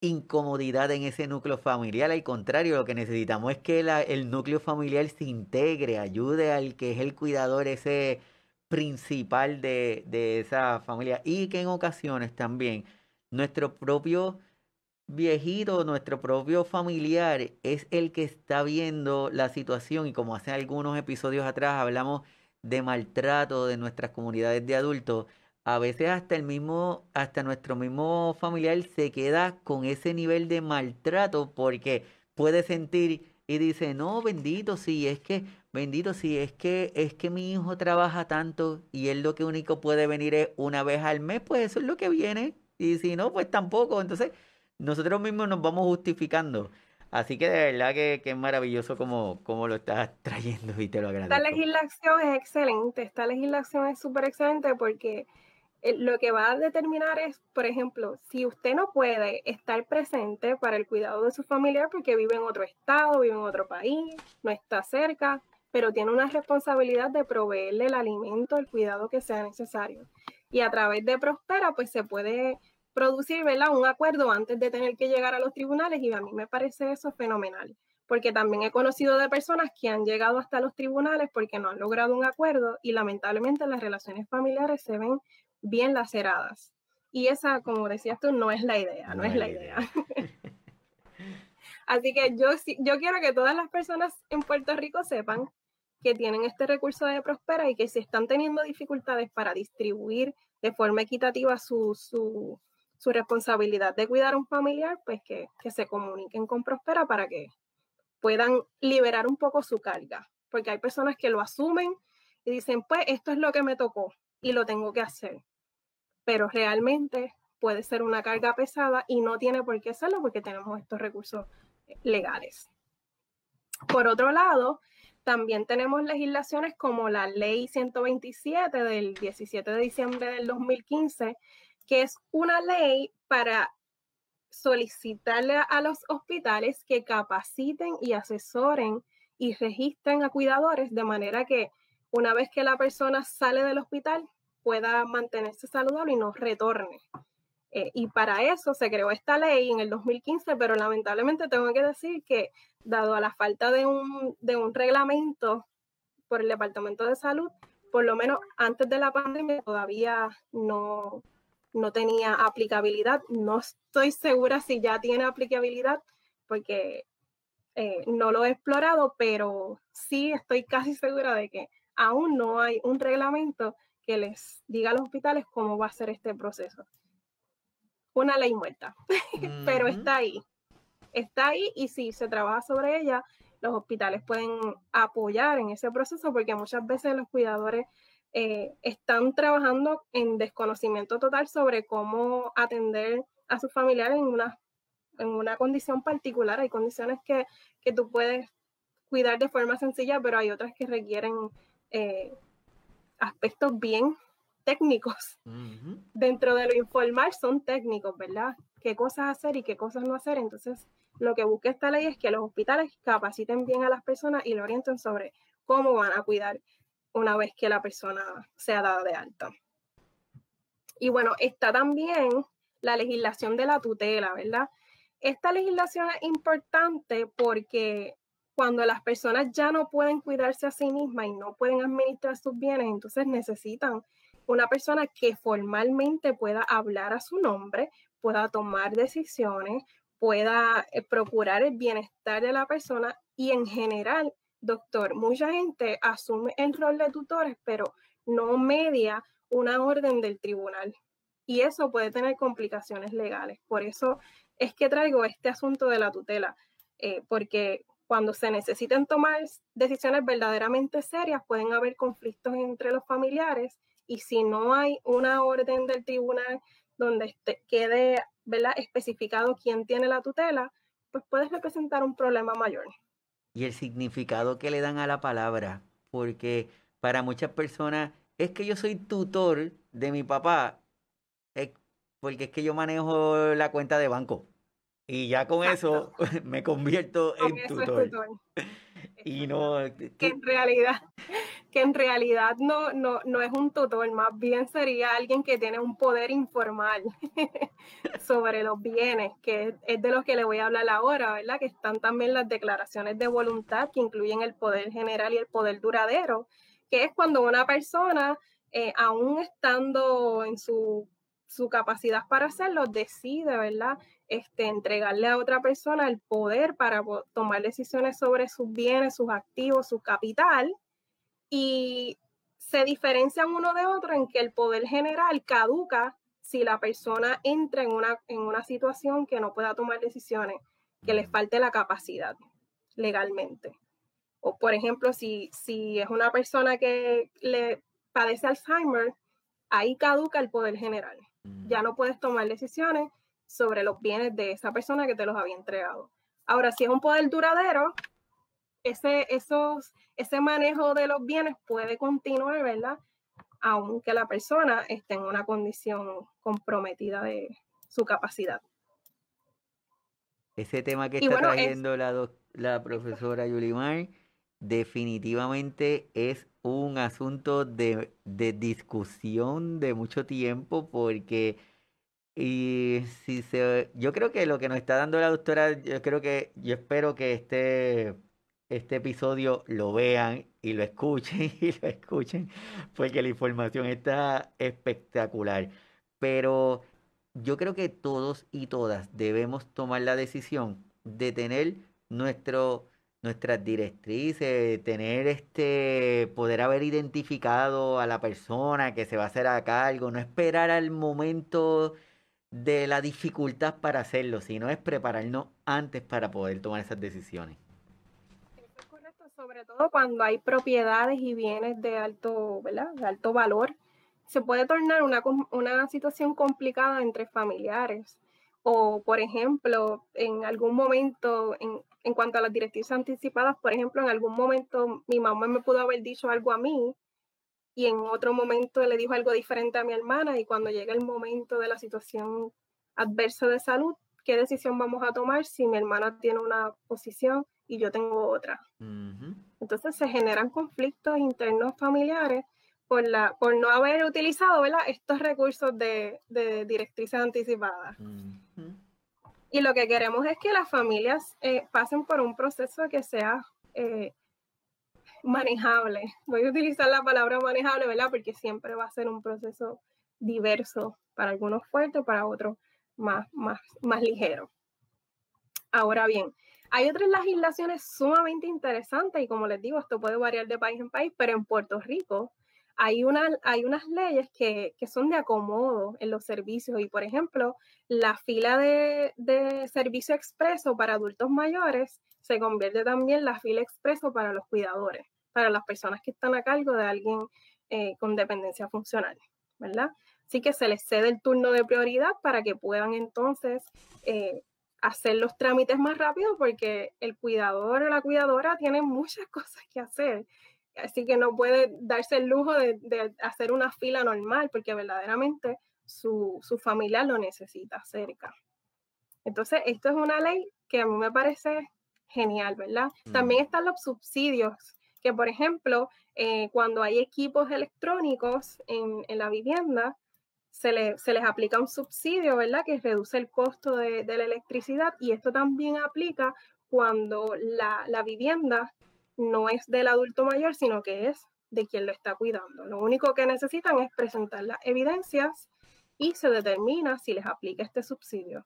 incomodidad en ese núcleo familiar, al contrario, lo que necesitamos es que el núcleo familiar se integre, ayude al que es el cuidador ese principal de, de esa familia y que en ocasiones también nuestro propio viejito, nuestro propio familiar, es el que está viendo la situación y como hace algunos episodios atrás hablamos de maltrato de nuestras comunidades de adultos, a veces hasta el mismo, hasta nuestro mismo familiar se queda con ese nivel de maltrato porque puede sentir y dice, no, bendito, sí, es que, bendito, sí, es que, es que mi hijo trabaja tanto y él lo que único puede venir es una vez al mes, pues eso es lo que viene. Y si no, pues tampoco. Entonces, nosotros mismos nos vamos justificando. Así que de verdad que, es maravilloso como, como, lo estás trayendo y te lo agradezco. Esta legislación es excelente, esta legislación es súper excelente porque eh, lo que va a determinar es, por ejemplo, si usted no puede estar presente para el cuidado de su familiar porque vive en otro estado, vive en otro país, no está cerca, pero tiene una responsabilidad de proveerle el alimento, el cuidado que sea necesario. Y a través de Prospera, pues se puede producir ¿verdad? un acuerdo antes de tener que llegar a los tribunales y a mí me parece eso fenomenal, porque también he conocido de personas que han llegado hasta los tribunales porque no han logrado un acuerdo y lamentablemente las relaciones familiares se ven bien laceradas. Y esa, como decías tú, no es la idea, no, es la idea. Así que yo, yo quiero que todas las personas en Puerto Rico sepan que tienen este recurso de Prospera y que si están teniendo dificultades para distribuir de forma equitativa su, su, su responsabilidad de cuidar a un familiar, pues que, se comuniquen con Prospera para que puedan liberar un poco su carga. Porque hay personas que lo asumen y dicen, pues esto es lo que me tocó y lo tengo que hacer. Pero realmente puede ser una carga pesada y no tiene por qué serlo porque tenemos estos recursos legales. Por otro lado, también tenemos legislaciones como la Ley 127 del 17 de diciembre del 2015, que es una ley para solicitarle a los hospitales que capaciten y asesoren y registren a cuidadores de manera que una vez que la persona sale del hospital pueda mantenerse saludable y no retorne. Eh, y para eso se creó esta ley en el 2015, pero lamentablemente tengo que decir que dado a la falta de un, de un reglamento por el Departamento de Salud, por lo menos antes de la pandemia todavía no, no tenía aplicabilidad. No estoy segura si ya tiene aplicabilidad porque eh, no lo he explorado, pero sí estoy casi segura de que aún no hay un reglamento que les diga a los hospitales cómo va a ser este proceso. Una ley muerta, pero está ahí. Está ahí y si se trabaja sobre ella, los hospitales pueden apoyar en ese proceso porque muchas veces los cuidadores eh, están trabajando en desconocimiento total sobre cómo atender a sus familiares en una, en una condición particular. Hay condiciones que, que tú puedes cuidar de forma sencilla, pero hay otras que requieren eh, aspectos bien técnicos. Dentro de lo informal son técnicos, ¿verdad? Qué cosas hacer y qué cosas no hacer. Entonces, lo que busca esta ley es que los hospitales capaciten bien a las personas y le orienten sobre cómo van a cuidar una vez que la persona sea dada de alta. Y bueno, está también la legislación de la tutela, ¿verdad? Esta legislación es importante porque cuando las personas ya no pueden cuidarse a sí mismas y no pueden administrar sus bienes, entonces necesitan una persona que formalmente pueda hablar a su nombre, pueda tomar decisiones, pueda eh, procurar el bienestar de la persona y en general, doctor, mucha gente asume el rol de tutores, pero no media una orden del tribunal. Y eso puede tener complicaciones legales. Por eso es que traigo este asunto de la tutela, eh, porque cuando se necesiten tomar decisiones verdaderamente serias, pueden haber conflictos entre los familiares y si no hay una orden del tribunal donde este, quede especificado quién tiene la tutela, pues puede representar un problema mayor. Y el significado que le dan a la palabra, porque para muchas personas es que yo soy tutor de mi papá, porque es que yo manejo la cuenta de banco. Y ya con eso me convierto en tutor. Y no que en realidad que en realidad no, no, no es un tutor, más bien sería alguien que tiene un poder informal sobre los bienes, que es de los que le voy a hablar ahora, ¿verdad? Que están también las declaraciones de voluntad que incluyen el poder general y el poder duradero, que es cuando una persona, eh, aún estando en su, su capacidad para hacerlo, decide, ¿verdad? este, entregarle a otra persona el poder para tomar decisiones sobre sus bienes, sus activos, su capital, y se diferencian uno de otro en que el poder general caduca si la persona entra en una, en una situación que no pueda tomar decisiones, que le falte la capacidad legalmente. O por ejemplo, si, si es una persona que le padece Alzheimer, ahí caduca el poder general. Ya no puedes tomar decisiones sobre los bienes de esa persona que te los había entregado. Ahora, si es un poder duradero, ese, esos, ese manejo de los bienes puede continuar, ¿verdad? Aunque la persona esté en una condición comprometida de su capacidad. Ese tema que está trayendo la, la profesora Yulimar definitivamente es un asunto de, de discusión de mucho tiempo porque y si se, yo creo que lo que nos está dando la doctora, yo creo que, yo espero que este, este episodio lo vean y lo escuchen y lo escuchen, porque la información está espectacular. Pero yo creo que todos y todas debemos tomar la decisión de tener nuestro, nuestras directrices, tener este, poder haber identificado a la persona que se va a hacer a cargo, no esperar al momento de la dificultad para hacerlo, sino es prepararnos antes para poder tomar esas decisiones. Eso es correcto, sobre todo cuando hay propiedades y bienes de alto, ¿verdad? De alto valor, se puede tornar una, una situación complicada entre familiares. O, por ejemplo, en algún momento, en, en cuanto a las directivas anticipadas, por ejemplo, en algún momento mi mamá me pudo haber dicho algo a mí y en otro momento le dijo algo diferente a mi hermana y cuando llega el momento de la situación adversa de salud, ¿qué decisión vamos a tomar si mi hermana tiene una posición y yo tengo otra? Entonces se generan conflictos internos familiares por, la, por no haber utilizado ¿verdad? estos recursos de, de directrices anticipadas. Y lo que queremos es que las familias eh, pasen por un proceso que sea eh, manejable. Voy a utilizar la palabra manejable, ¿verdad? Porque siempre va a ser un proceso diverso, para algunos fuerte, para otros más, más, más ligero. Ahora bien, hay otras legislaciones sumamente interesantes y como les digo, esto puede variar de país en país, pero en Puerto Rico hay, una, unas leyes que, son de acomodo en los servicios y, por ejemplo, la fila de, servicio expreso para adultos mayores se convierte también la fila expreso para los cuidadores para las personas que están a cargo de alguien eh, con dependencia funcional, ¿verdad? Así que se les cede el turno de prioridad para que puedan entonces eh, hacer los trámites más rápido porque el cuidador o la cuidadora tiene muchas cosas que hacer así que no puede darse el lujo de, de hacer una fila normal porque verdaderamente su, su familia lo necesita cerca. Entonces, esto es una ley que a mí me parece genial, ¿verdad? Mm. También están los subsidios, que por ejemplo, eh, cuando hay equipos electrónicos en, en la vivienda, se, le, se, les aplica un subsidio, ¿verdad? Que reduce el costo de, de la electricidad y esto también aplica cuando la, la, vivienda no es del adulto mayor, sino que es de quien lo está cuidando. Lo único que necesitan es presentar las evidencias y se determina si les aplica este subsidio.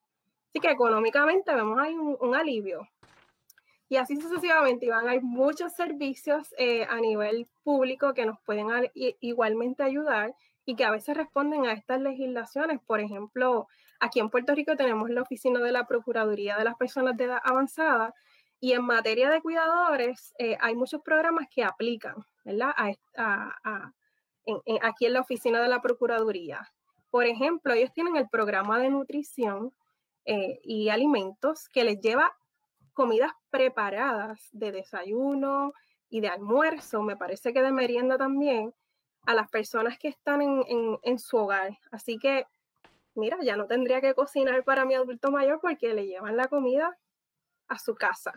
Así que económicamente vemos ahí un, alivio. Y así sucesivamente, Iván, hay muchos servicios eh, a nivel público que nos pueden igualmente ayudar y que a veces responden a estas legislaciones. Por ejemplo, aquí en Puerto Rico tenemos la oficina de la Procuraduría de las Personas de Edad Avanzada y en materia de cuidadores eh, hay muchos programas que aplican, ¿verdad? aquí en la oficina de la Procuraduría. Por ejemplo, ellos tienen el programa de nutrición eh, y alimentos que les lleva comidas preparadas de desayuno y de almuerzo, me parece que de merienda también, a las personas que están en su hogar. Así que, mira, ya no tendría que cocinar para mi adulto mayor porque le llevan la comida a su casa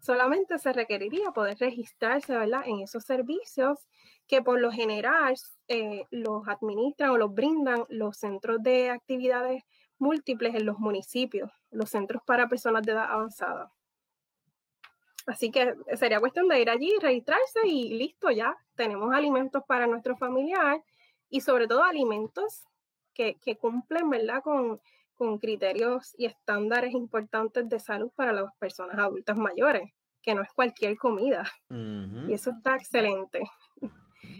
solamente se requeriría poder registrarse ¿verdad? en esos servicios que por lo general eh, los administran o los brindan los centros de actividades múltiples en los municipios, los centros para personas de edad avanzada. Así que sería cuestión de ir allí, registrarse y listo, ya tenemos alimentos para nuestro familiar y sobre todo alimentos que, que cumplen ¿verdad? Con, con criterios y estándares importantes de salud para las personas adultas mayores, que no es cualquier comida. Y eso está excelente.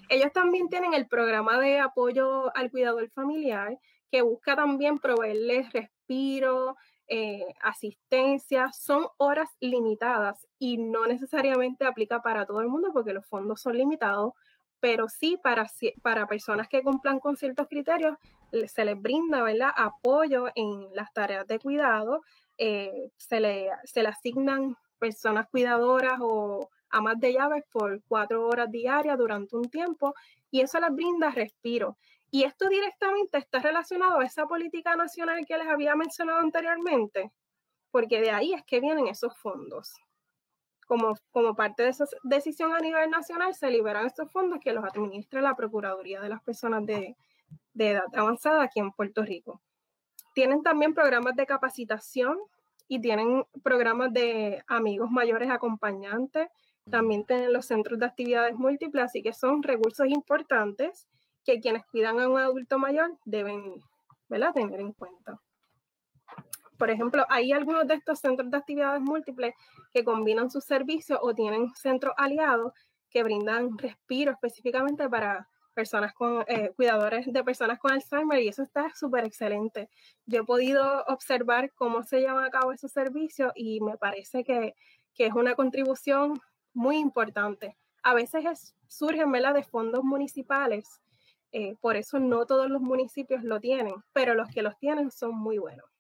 Ellos también tienen el programa de apoyo al cuidador familiar, que busca también proveerles respiro, eh, asistencia. Son horas limitadas y no necesariamente aplica para todo el mundo porque los fondos son limitados, pero sí para, para personas que cumplan con ciertos criterios se les brinda ¿verdad? apoyo en las tareas de cuidado, eh, se, le, se le asignan personas cuidadoras o amas de llaves por cuatro horas diarias durante un tiempo y eso les brinda respiro. Y esto directamente está relacionado a esa política nacional que les había mencionado anteriormente, porque de ahí es que vienen esos fondos. Como, como parte de esa decisión a nivel nacional, se liberan estos fondos que los administra la Procuraduría de las Personas de, de edad avanzada aquí en Puerto Rico. Tienen también programas de capacitación y tienen programas de amigos mayores acompañantes. También tienen los centros de actividades múltiples, así que son recursos importantes que quienes cuidan a un adulto mayor deben ¿verdad? tener en cuenta. Por ejemplo, hay algunos de estos centros de actividades múltiples que combinan sus servicios o tienen centros aliados que brindan respiro específicamente para personas con eh, cuidadores de personas con Alzheimer y eso está súper excelente. Yo he podido observar cómo se llevan a cabo esos servicios y me parece que, que es una contribución muy importante. A veces es, surgen ¿verdad? de fondos municipales, eh, por eso no todos los municipios lo tienen, pero los que los tienen son muy buenos.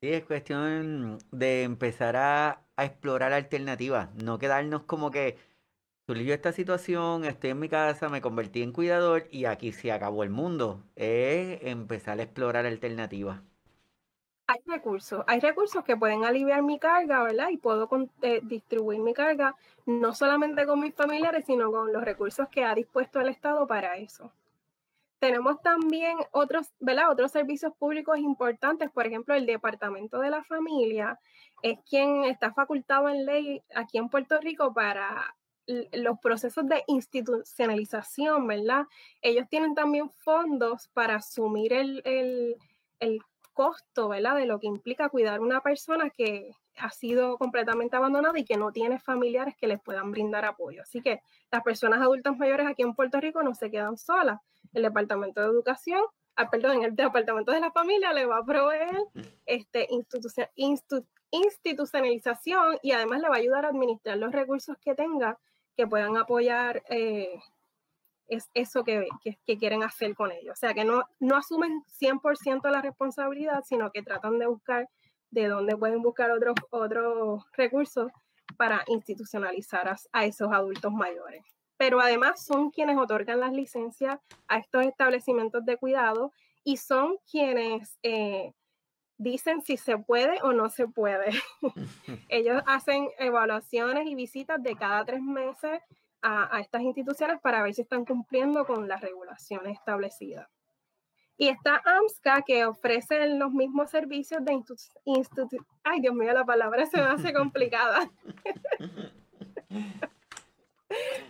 Sí, es cuestión de empezar a, explorar alternativas, no quedarnos como que surgió esta situación, estoy en mi casa, me convertí en cuidador y aquí se acabó el mundo. Es empezar a explorar alternativas. Hay recursos, hay recursos que pueden aliviar mi carga, ¿verdad? Y puedo eh, distribuir mi carga no solamente con mis familiares, sino con los recursos que ha dispuesto el Estado para eso. Tenemos también otros, ¿verdad? Otros servicios públicos importantes, por ejemplo, el Departamento de la Familia es quien está facultado en ley aquí en Puerto Rico para los procesos de institucionalización, ¿verdad? Ellos tienen también fondos para asumir el, el, costo, ¿verdad? De lo que implica cuidar una persona que ha sido completamente abandonada y que no tiene familiares que les puedan brindar apoyo. Así que las personas adultas mayores aquí en Puerto Rico no se quedan solas. El Departamento de Educación, ah, perdón, el Departamento de la Familia le va a proveer este, institucionalización y además le va a ayudar a administrar los recursos que tenga que puedan apoyar eh, es eso que, que, quieren hacer con ellos. O sea, que no, no asumen 100% la responsabilidad, sino que tratan de buscar de dónde pueden buscar otros, otros recursos para institucionalizar a, esos adultos mayores. Pero además son quienes otorgan las licencias a estos establecimientos de cuidado y son quienes eh, dicen si se puede o no se puede. Ellos hacen evaluaciones y visitas de cada tres meses a, estas instituciones para ver si están cumpliendo con las regulaciones establecidas. Y está AMSCA que ofrece los mismos servicios de institución. Ay, Dios mío, la palabra se me hace complicada.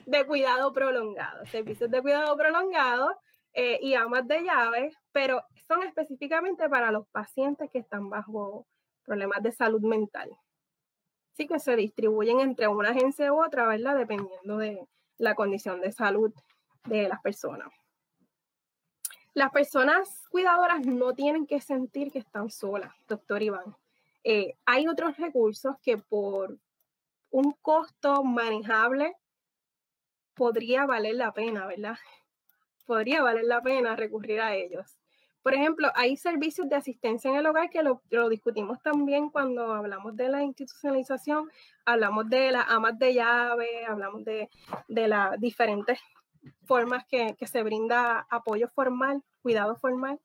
de cuidado prolongado, servicios de cuidado prolongado eh, y amas de llave, pero son específicamente para los pacientes que están bajo problemas de salud mental. Así que se distribuyen entre una agencia u otra, ¿verdad? Dependiendo de la condición de salud de las personas. Las personas cuidadoras no tienen que sentir que están solas, doctor Iván. Eh, hay otros recursos que por un costo manejable podría valer la pena, ¿verdad? Podría valer la pena recurrir a ellos. Por ejemplo, hay servicios de asistencia en el hogar que lo, discutimos también cuando hablamos de la institucionalización, hablamos de las amas de llave, hablamos de, las diferentes formas que, se brinda apoyo formal, cuidado formal.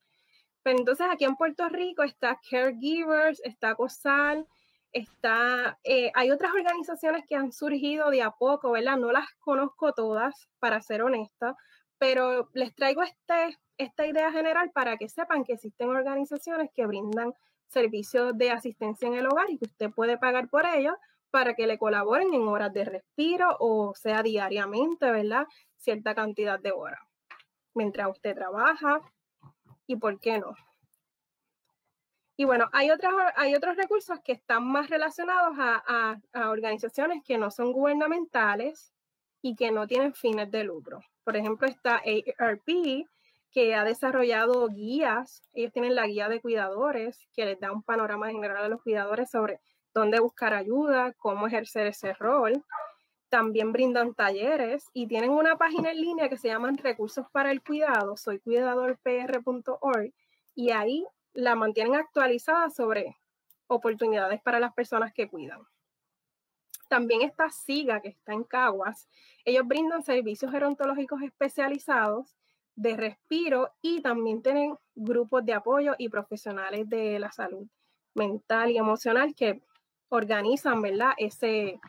Pero entonces aquí en Puerto Rico está Caregivers, está COSAL, está, eh, hay otras organizaciones que han surgido de a poco, ¿verdad? No las conozco todas, para ser honesta, pero les traigo este, esta idea general para que sepan que existen organizaciones que brindan servicios de asistencia en el hogar y que usted puede pagar por ellos para que le colaboren en horas de respiro o sea diariamente, ¿verdad? Cierta cantidad de horas. Mientras usted trabaja y por qué no. Y bueno, hay, otras, hay otros recursos que están más relacionados a, a organizaciones que no son gubernamentales y que no tienen fines de lucro. Por ejemplo, está ARP, que ha desarrollado guías. Ellos tienen la guía de cuidadores, que les da un panorama general a los cuidadores sobre dónde buscar ayuda, cómo ejercer ese rol. También brindan talleres y tienen una página en línea que se llama Recursos para el Cuidado, soy cuidadorpr.org, y ahí la mantienen actualizada sobre oportunidades para las personas que cuidan. También está SIGA, que está en Caguas. Ellos brindan servicios gerontológicos especializados de respiro y también tienen grupos de apoyo y profesionales de la salud mental y emocional que organizan, ¿verdad? Ese,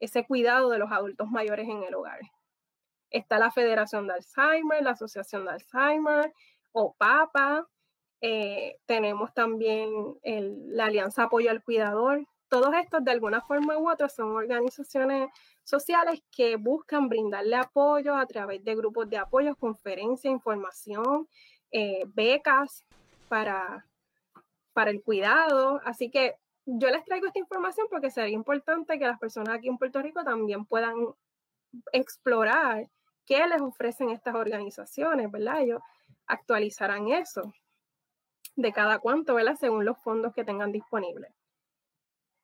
ese cuidado de los adultos mayores en el hogar. Está la Federación de Alzheimer, la Asociación de Alzheimer, o PAPA. Eh, tenemos también la Alianza Apoyo al Cuidador, todos estos de alguna forma u otra son organizaciones sociales que buscan brindarle apoyo a través de grupos de apoyo, conferencias, información, eh, becas para, para el cuidado. Así que yo les traigo esta información porque sería importante que las personas aquí en Puerto Rico también puedan explorar qué les ofrecen estas organizaciones, ¿verdad? Ellos actualizarán eso de cada cuánto, ¿verdad? Según los fondos que tengan disponibles.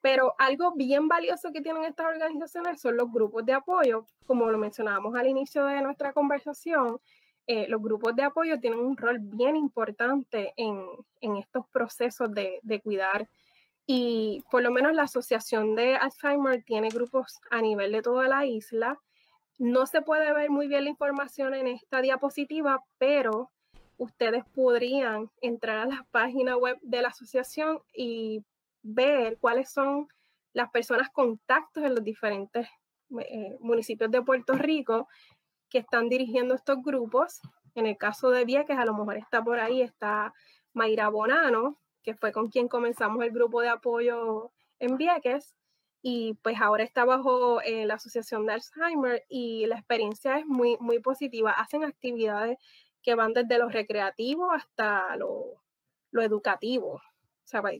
Pero algo bien valioso que tienen estas organizaciones son los grupos de apoyo. Como lo mencionábamos al inicio de nuestra conversación, eh, los grupos de apoyo tienen un rol bien importante en, en estos procesos de, de, cuidar. Y por lo menos la Asociación de Alzheimer tiene grupos a nivel de toda la isla. No se puede ver muy bien la información en esta diapositiva, pero ustedes podrían entrar a la página web de la asociación y ver cuáles son las personas contactos en los diferentes eh, municipios de Puerto Rico que están dirigiendo estos grupos. En el caso de Vieques, a lo mejor está por ahí, está Mayra Bonano, que fue con quien comenzamos el grupo de apoyo en Vieques, y pues ahora está bajo eh, la Asociación de Alzheimer y la experiencia es muy, muy positiva. Hacen actividades que van desde lo recreativo hasta lo, lo educativo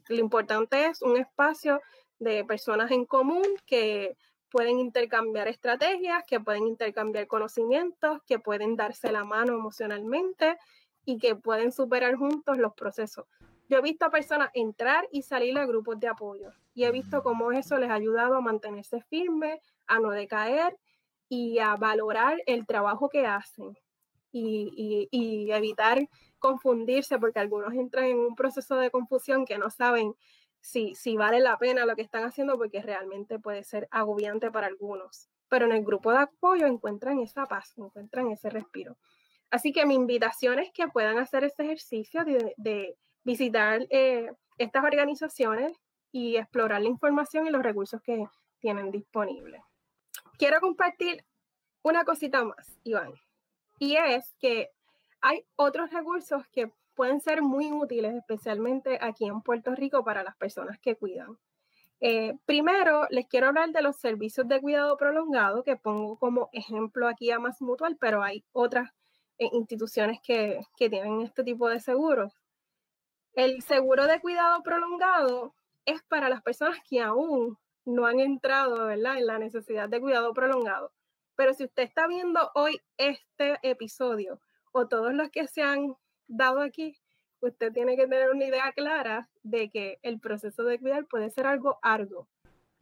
lo importante es un espacio de personas en común que pueden intercambiar estrategias, que pueden intercambiar conocimientos, que pueden darse la mano emocionalmente y que pueden superar juntos los procesos. Yo he visto a personas entrar y salir a grupos de apoyo y he visto cómo eso les ha ayudado a mantenerse firmes, a no decaer y a valorar el trabajo que hacen y, y evitar confundirse porque algunos entran en un proceso de confusión que no saben si, si vale la pena lo que están haciendo porque realmente puede ser agobiante para algunos. Pero en el grupo de apoyo encuentran esa paz, encuentran ese respiro. Así que mi invitación es que puedan hacer este ejercicio de, visitar eh, estas organizaciones y explorar la información y los recursos que tienen disponibles. Quiero compartir una cosita más, Iván, y es que hay otros recursos que pueden ser muy útiles, especialmente aquí en Puerto Rico para las personas que cuidan. Eh, primero, les quiero hablar de los servicios de cuidado prolongado, que pongo como ejemplo aquí a Más Mutual, pero hay otras eh, instituciones que, que tienen este tipo de seguros. El seguro de cuidado prolongado es para las personas que aún no han entrado ¿verdad? en la necesidad de cuidado prolongado. Pero si usted está viendo hoy este episodio o todos los que se han dado aquí, usted tiene que tener una idea clara de que el proceso de cuidar puede ser algo arduo.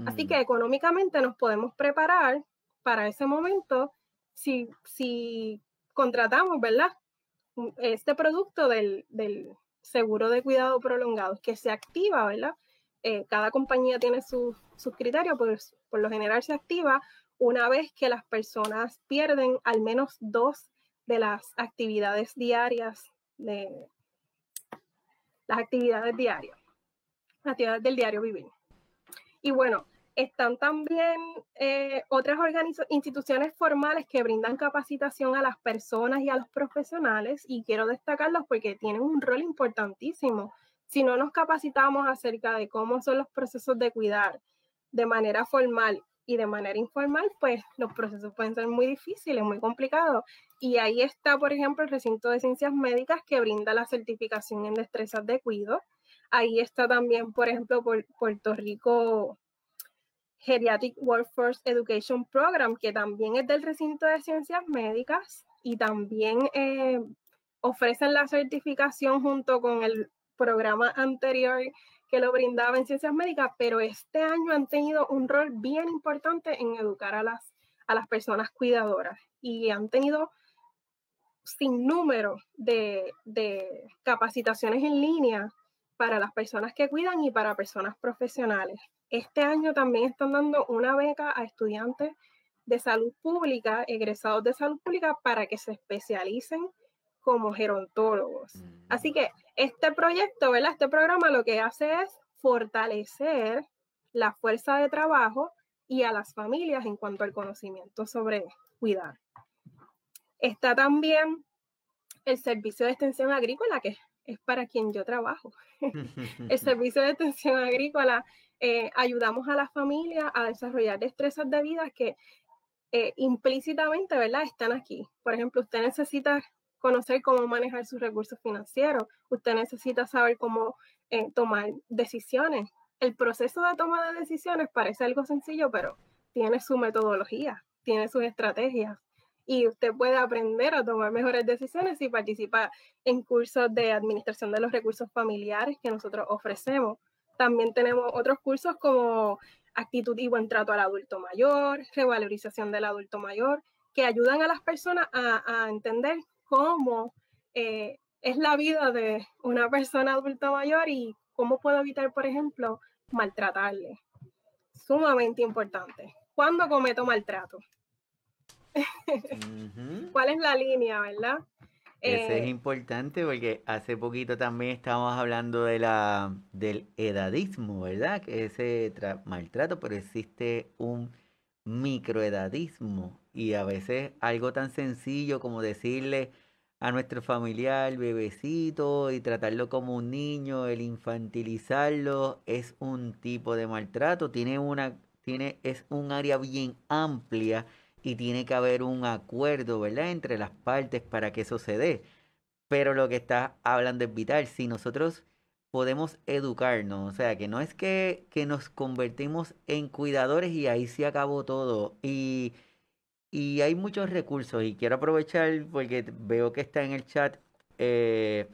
Así que mm. económicamente nos podemos preparar para ese momento si, si contratamos, ¿verdad? Este producto del, del, seguro de cuidado prolongado que se activa, ¿verdad? Eh, cada compañía tiene sus criterios, pues por lo general se activa una vez que las personas pierden al menos dos de las actividades diarias de las actividades diarias, actividades del diario vivir. Y bueno, están también eh, otras instituciones formales que brindan capacitación a las personas y a los profesionales y quiero destacarlos porque tienen un rol importantísimo. Si no nos capacitamos acerca de cómo son los procesos de cuidar de manera formal y de manera informal, pues los procesos pueden ser muy difíciles, muy complicados. Y ahí está, por ejemplo, el recinto de ciencias médicas que brinda la certificación en destrezas de cuidado. Ahí está también, por ejemplo, Puerto Rico Geriatric Workforce Education Program, que también es del recinto de ciencias médicas y también eh, ofrecen la certificación junto con el programa anterior que lo brindaba en ciencias médicas, pero este año han tenido un rol bien importante en educar a las, a las personas cuidadoras y han tenido sin número de, de capacitaciones en línea para las personas que cuidan y para personas profesionales. Este año también están dando una beca a estudiantes de salud pública, egresados de salud pública, para que se especialicen como gerontólogos. Así que este proyecto, ¿verdad? Este programa lo que hace es fortalecer la fuerza de trabajo y a las familias en cuanto al conocimiento sobre cuidar. Está también el servicio de extensión agrícola, que es para quien yo trabajo. el servicio de extensión agrícola, eh, ayudamos a las familias a desarrollar destrezas de vida que eh, implícitamente, ¿verdad? Están aquí. Por ejemplo, usted necesita conocer cómo manejar sus recursos financieros, usted necesita saber cómo eh, tomar decisiones. El proceso de toma de decisiones parece algo sencillo, pero tiene su metodología, tiene sus estrategias y usted puede aprender a tomar mejores decisiones si participa en cursos de administración de los recursos familiares que nosotros ofrecemos. También tenemos otros cursos como actitud y buen trato al adulto mayor, revalorización del adulto mayor, que ayudan a las personas a, a entender cómo eh, es la vida de una persona adulta mayor y cómo puedo evitar, por ejemplo, maltratarle. Sumamente importante. ¿Cuándo cometo maltrato? ¿Cuál es la línea, verdad? Eso es eh, importante porque hace poquito también estábamos hablando de la, del edadismo, ¿verdad? Que ese maltrato, pero existe un microedadismo y a veces algo tan sencillo como decirle a nuestro familiar bebecito y tratarlo como un niño, el infantilizarlo es un tipo de maltrato, tiene una tiene es un área bien amplia y tiene que haber un acuerdo, ¿verdad?, entre las partes para que eso se dé. Pero lo que está hablando es vital, si nosotros podemos educarnos, o sea, que no es que, que nos convertimos en cuidadores y ahí se acabó todo. Y y hay muchos recursos y quiero aprovechar porque veo que está en el chat eh,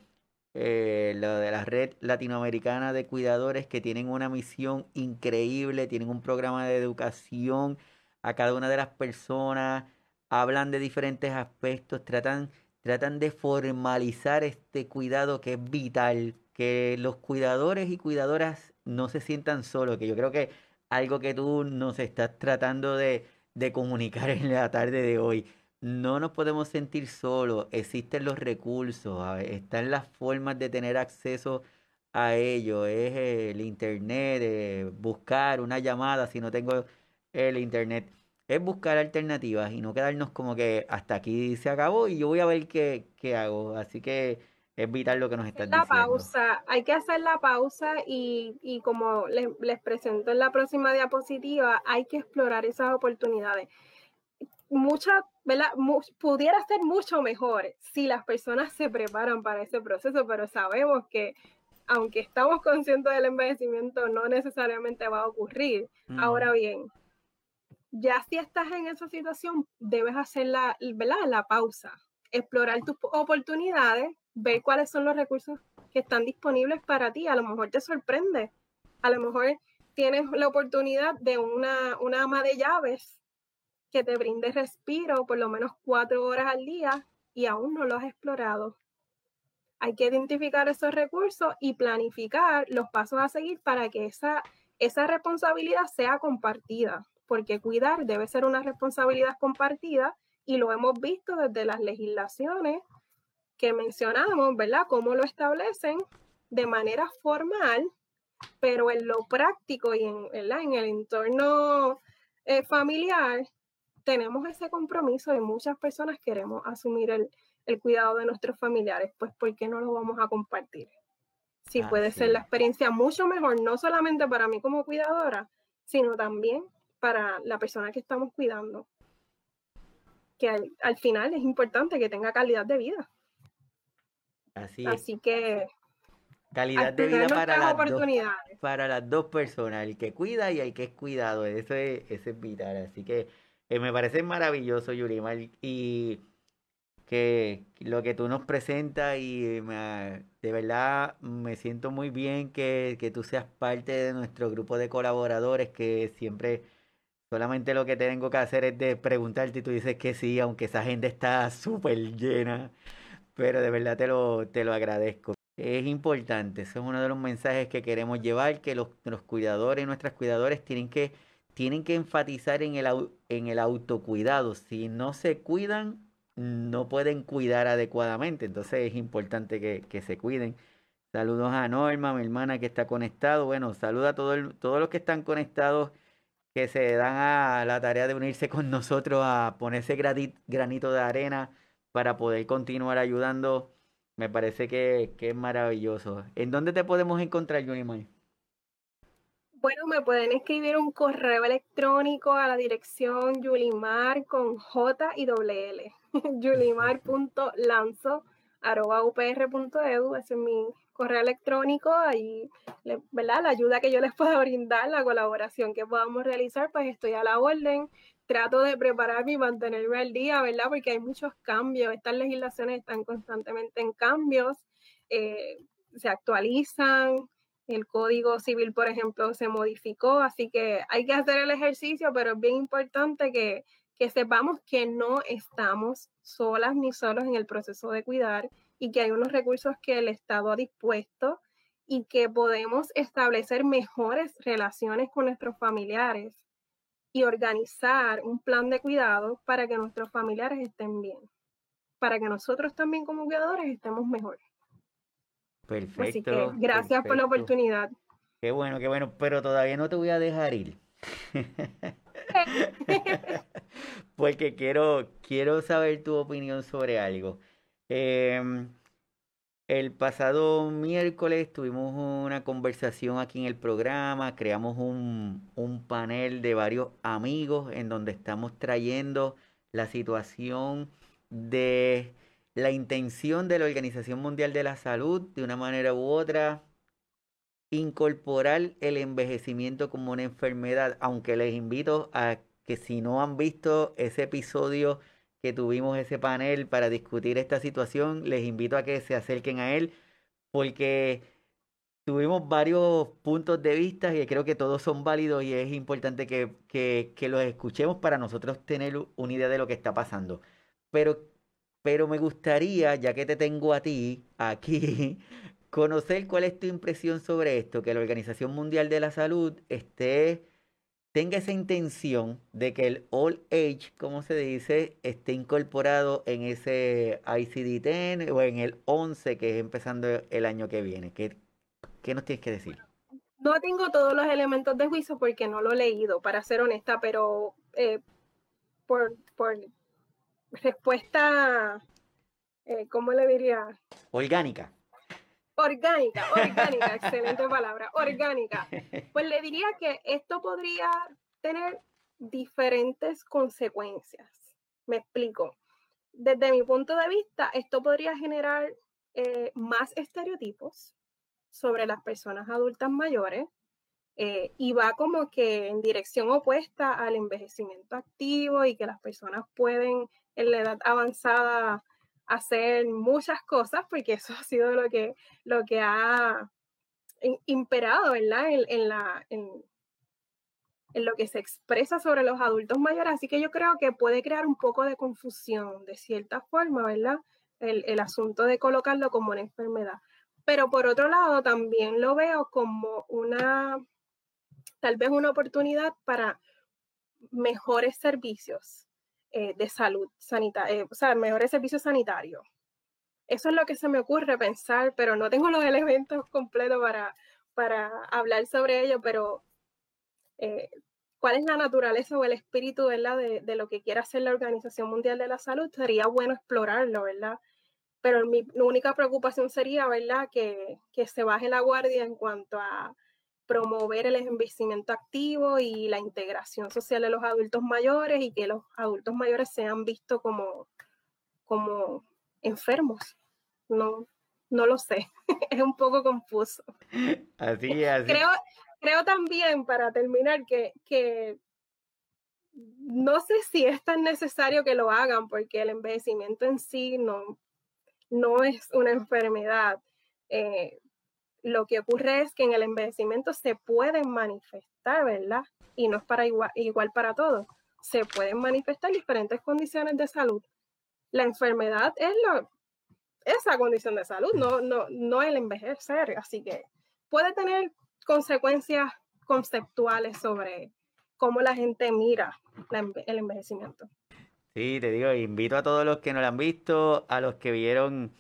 eh, lo de la red latinoamericana de cuidadores que tienen una misión increíble, tienen un programa de educación a cada una de las personas, hablan de diferentes aspectos, tratan, tratan de formalizar este cuidado que es vital, que los cuidadores y cuidadoras no se sientan solos, que yo creo que algo que tú nos estás tratando de, de comunicar en la tarde de hoy. No nos podemos sentir solos, existen los recursos, están las formas de tener acceso a ello, es el internet, eh, buscar una llamada si no tengo el internet, es buscar alternativas y no quedarnos como que hasta aquí se acabó y yo voy a ver qué, qué hago. Así que es vital lo que nos estás la diciendo. pausa, hay que hacer la pausa y, y como les, les, presento en la próxima diapositiva, hay que explorar esas oportunidades. Mucha, ¿verdad? pudiera ser mucho mejor si las personas se preparan para ese proceso, pero sabemos que aunque estamos conscientes del envejecimiento, no necesariamente va a ocurrir. Mm. Ahora bien, ya si estás en esa situación, debes hacer la, ¿verdad? la pausa, explorar tus oportunidades ver cuáles son los recursos que están disponibles para ti. A lo mejor te sorprende. A lo mejor tienes la oportunidad de una, una ama de llaves que te brinde respiro por lo menos cuatro horas al día y aún no lo has explorado. Hay que identificar esos recursos y planificar los pasos a seguir para que esa, esa responsabilidad sea compartida, porque cuidar debe ser una responsabilidad compartida y lo hemos visto desde las legislaciones que mencionamos, ¿verdad? Cómo lo establecen de manera formal, pero en lo práctico y en, en el entorno eh, familiar tenemos ese compromiso y muchas personas queremos asumir el, cuidado de nuestros familiares, pues ¿por qué no lo vamos a compartir? Si puede ser la experiencia mucho mejor, no solamente para mí como cuidadora, sino también para la persona que estamos cuidando. Que al final es importante que tenga calidad de vida. Así, que calidad de vida para las, dos, para las dos personas, el que cuida y el que es cuidado, eso es, eso es vital. Así que eh, me parece maravilloso, Yurimar, y que lo que tú nos presentas y de verdad me siento muy bien que, que tú seas parte de nuestro grupo de colaboradores que siempre solamente lo que tengo que hacer es preguntarte y tú dices que sí, aunque esa gente está súper llena pero de verdad te lo, te lo agradezco. Es importante, ese es uno de los mensajes que queremos llevar, que los, los cuidadores, nuestras cuidadores tienen que, tienen que enfatizar en el, en el autocuidado. Si no se cuidan, no pueden cuidar adecuadamente, entonces es importante que, que se cuiden. Saludos a Norma, mi hermana que está conectado. Bueno, saluda a todo todos los que están conectados, que se dan a la tarea de unirse con nosotros a ponerse granito de arena para poder continuar ayudando. Me parece que, es maravilloso. ¿En dónde te podemos encontrar, Junimar? Bueno, me pueden escribir un correo electrónico a la dirección yulimar con J y doble L. yulimar.lanzo.upr.edu. Ese es mi correo electrónico. Ahí, ¿verdad? La ayuda que yo les pueda brindar, la colaboración que podamos realizar, pues estoy a la orden trato de prepararme y mantenerme al día, ¿verdad? Porque hay muchos cambios, estas legislaciones están constantemente en cambios, eh, se actualizan, el código civil, por ejemplo, se modificó, así que hay que hacer el ejercicio, pero es bien importante que, que sepamos que no estamos solas ni solos en el proceso de cuidar y que hay unos recursos que el Estado ha dispuesto y que podemos establecer mejores relaciones con nuestros familiares y organizar un plan de cuidado para que nuestros familiares estén bien, para que nosotros también como cuidadores estemos mejor. Perfecto. Así que gracias por la oportunidad. Qué bueno, qué bueno, pero todavía no te voy a dejar ir. Porque quiero, quiero saber tu opinión sobre algo. Eh, el pasado miércoles tuvimos una conversación aquí en el programa, creamos un, un, panel de varios amigos en donde estamos trayendo la situación de la intención de la Organización Mundial de la Salud, de una manera u otra, incorporar el envejecimiento como una enfermedad, aunque les invito a que si no han visto ese episodio, que tuvimos ese panel para discutir esta situación. Les invito a que se acerquen a él porque tuvimos varios puntos de vista y creo que todos son válidos y es importante que, que, los escuchemos para nosotros tener una idea de lo que está pasando. Pero, pero me gustaría, ya que te tengo a ti aquí, conocer cuál es tu impresión sobre esto, que la Organización Mundial de la Salud esté tenga esa intención de que el All Age, como se dice, esté incorporado en ese ICD-10 o en el 11 que es empezando el año que viene. ¿Qué, qué nos tienes que decir? No tengo todos los elementos de juicio porque no lo he leído, para ser honesta, pero eh, por, por, respuesta, eh, ¿cómo le diría? Orgánica. Orgánica, orgánica, excelente palabra, orgánica. Pues le diría que esto podría tener diferentes consecuencias. Me explico. Desde mi punto de vista, esto podría generar eh, más estereotipos sobre las personas adultas mayores eh, y va como que en dirección opuesta al envejecimiento activo y que las personas pueden en la edad avanzada hacer muchas cosas, porque eso ha sido lo que, lo que ha imperado, ¿verdad? En, la, en, lo que se expresa sobre los adultos mayores. Así que yo creo que puede crear un poco de confusión, de cierta forma, ¿verdad? El, el asunto de colocarlo como una enfermedad. Pero por otro lado, también lo veo como una, tal vez una oportunidad para mejores servicios eh, de salud sanitaria, eh, o sea, mejores servicios sanitarios. Eso es lo que se me ocurre pensar, pero no tengo los elementos completos para, para hablar sobre ello, pero eh, cuál es la naturaleza o el espíritu ¿verdad? De, de, lo que quiere hacer la Organización Mundial de la Salud, sería bueno explorarlo, ¿verdad? pero mi única preocupación sería, ¿verdad?, que, que se baje la guardia en cuanto a promover el envejecimiento activo y la integración social de los adultos mayores y que los adultos mayores sean vistos como, como enfermos. No, no lo sé, es un poco confuso. Así, así. Creo, creo también, para terminar, que, que no sé si es tan necesario que lo hagan, porque el envejecimiento en sí no, no es una enfermedad. Eh, lo que ocurre es que en el envejecimiento se pueden manifestar, ¿verdad? Y no es para igual, igual para todos. Se pueden manifestar diferentes condiciones de salud. La enfermedad es lo, esa condición de salud, no, no, no el envejecer. Así que puede tener consecuencias conceptuales sobre cómo la gente mira el envejecimiento. Sí, te digo, invito a todos los que no lo han visto, a los que vieron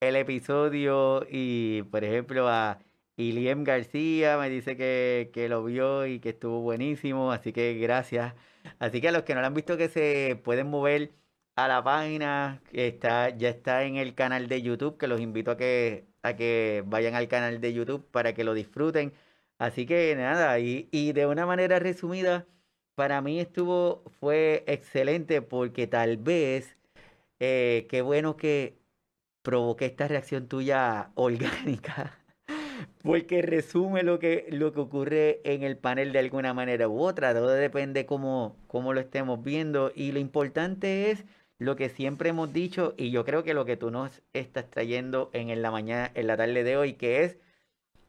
el episodio y, por ejemplo, a Iliem García me dice que, que lo vio y que estuvo buenísimo, así que gracias. Así que a los que no lo han visto que se pueden mover a la página, que está, ya está en el canal de YouTube, que los invito a que, a que vayan al canal de YouTube para que lo disfruten. Así que nada, y, y de una manera resumida, para mí estuvo, fue excelente porque tal vez, eh, qué bueno que provoqué esta reacción tuya orgánica, porque resume lo que, lo que ocurre en el panel de alguna manera u otra, todo depende cómo, cómo lo estemos viendo. Y lo importante es lo que siempre hemos dicho y yo creo que lo que tú nos estás trayendo en la mañana, en la tarde de hoy, que es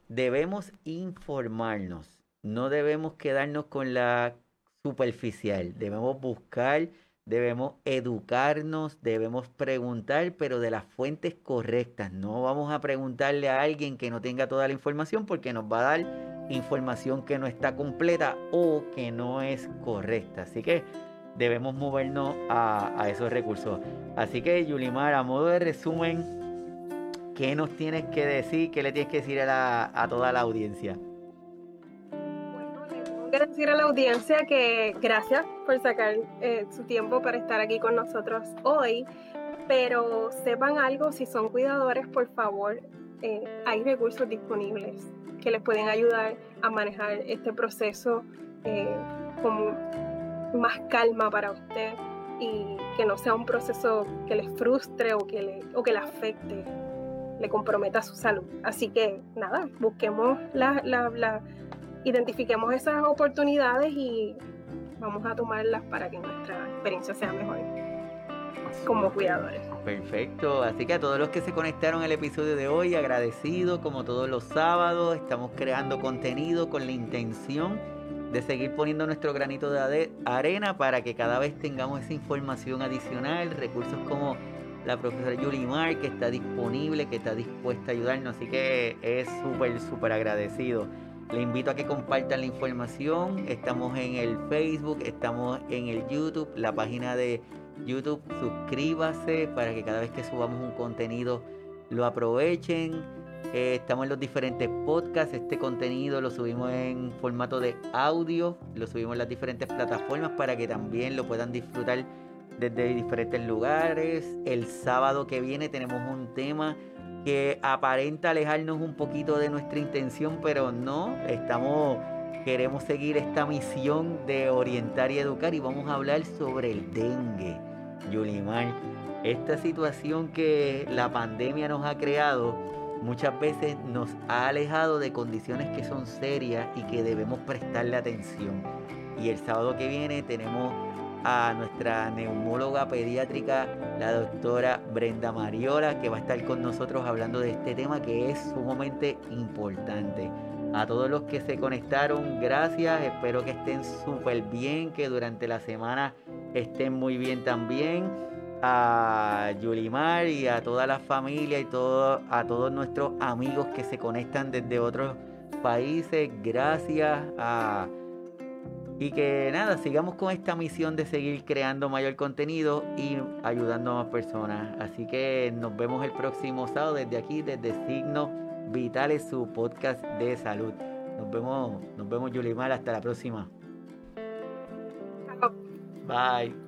debemos informarnos, no debemos quedarnos con la superficial. Debemos buscar, debemos educarnos, debemos preguntar, pero de las fuentes correctas. No vamos a preguntarle a alguien que no tenga toda la información porque nos va a dar información que no está completa o que no es correcta. Así que debemos movernos a, esos recursos. Así que, Yulimar, a modo de resumen, ¿qué nos tienes que decir? ¿Qué le tienes que decir a toda la audiencia? Quiero decir a la audiencia que gracias por sacar eh, su tiempo para estar aquí con nosotros hoy, pero sepan algo, si son cuidadores, por favor, eh, hay recursos disponibles que les pueden ayudar a manejar este proceso eh, con más calma para usted y que no sea un proceso que les frustre o que le, o que le afecte, le comprometa su salud. Así que nada, busquemos la, la, la identifiquemos esas oportunidades y vamos a tomarlas para que nuestra experiencia sea mejor como cuidadores. Perfecto, así que a todos los que se conectaron al episodio de hoy, agradecido como todos los sábados, estamos creando contenido con la intención de seguir poniendo nuestro granito de arena para que cada vez tengamos esa información adicional, recursos como la profesora Yulimar, que está disponible, que está dispuesta a ayudarnos. Así que es súper, súper agradecido. Le invito a que compartan la información. Estamos en el Facebook, estamos en el YouTube, la página de YouTube. Suscríbase para que cada vez que subamos un contenido lo aprovechen. Eh, estamos en los diferentes podcasts. Este contenido lo subimos en formato de audio. Lo subimos en las diferentes plataformas para que también lo puedan disfrutar desde diferentes lugares. El sábado que viene tenemos un tema que aparenta alejarnos un poquito de nuestra intención, pero no, estamos queremos seguir esta misión de orientar y educar y vamos a hablar sobre el dengue, Yulimar. Esta situación que la pandemia nos ha creado muchas veces nos ha alejado de condiciones que son serias y que debemos prestarle atención. Y el sábado que viene tenemos a nuestra neumóloga pediátrica, la doctora Brenda Mariola, que va a estar con nosotros hablando de este tema que es sumamente importante. A todos los que se conectaron, gracias. Espero que estén súper bien, que durante la semana estén muy bien también. A Yulimar y a toda la familia y todo, a todos nuestros amigos que se conectan desde otros países, gracias a y que nada, sigamos con esta misión de seguir creando mayor contenido y ayudando a más personas. Así que nos vemos el próximo sábado desde aquí, desde Signos Vitales, su podcast de salud. Nos vemos, nos vemos Yulimar, hasta la próxima. Bye.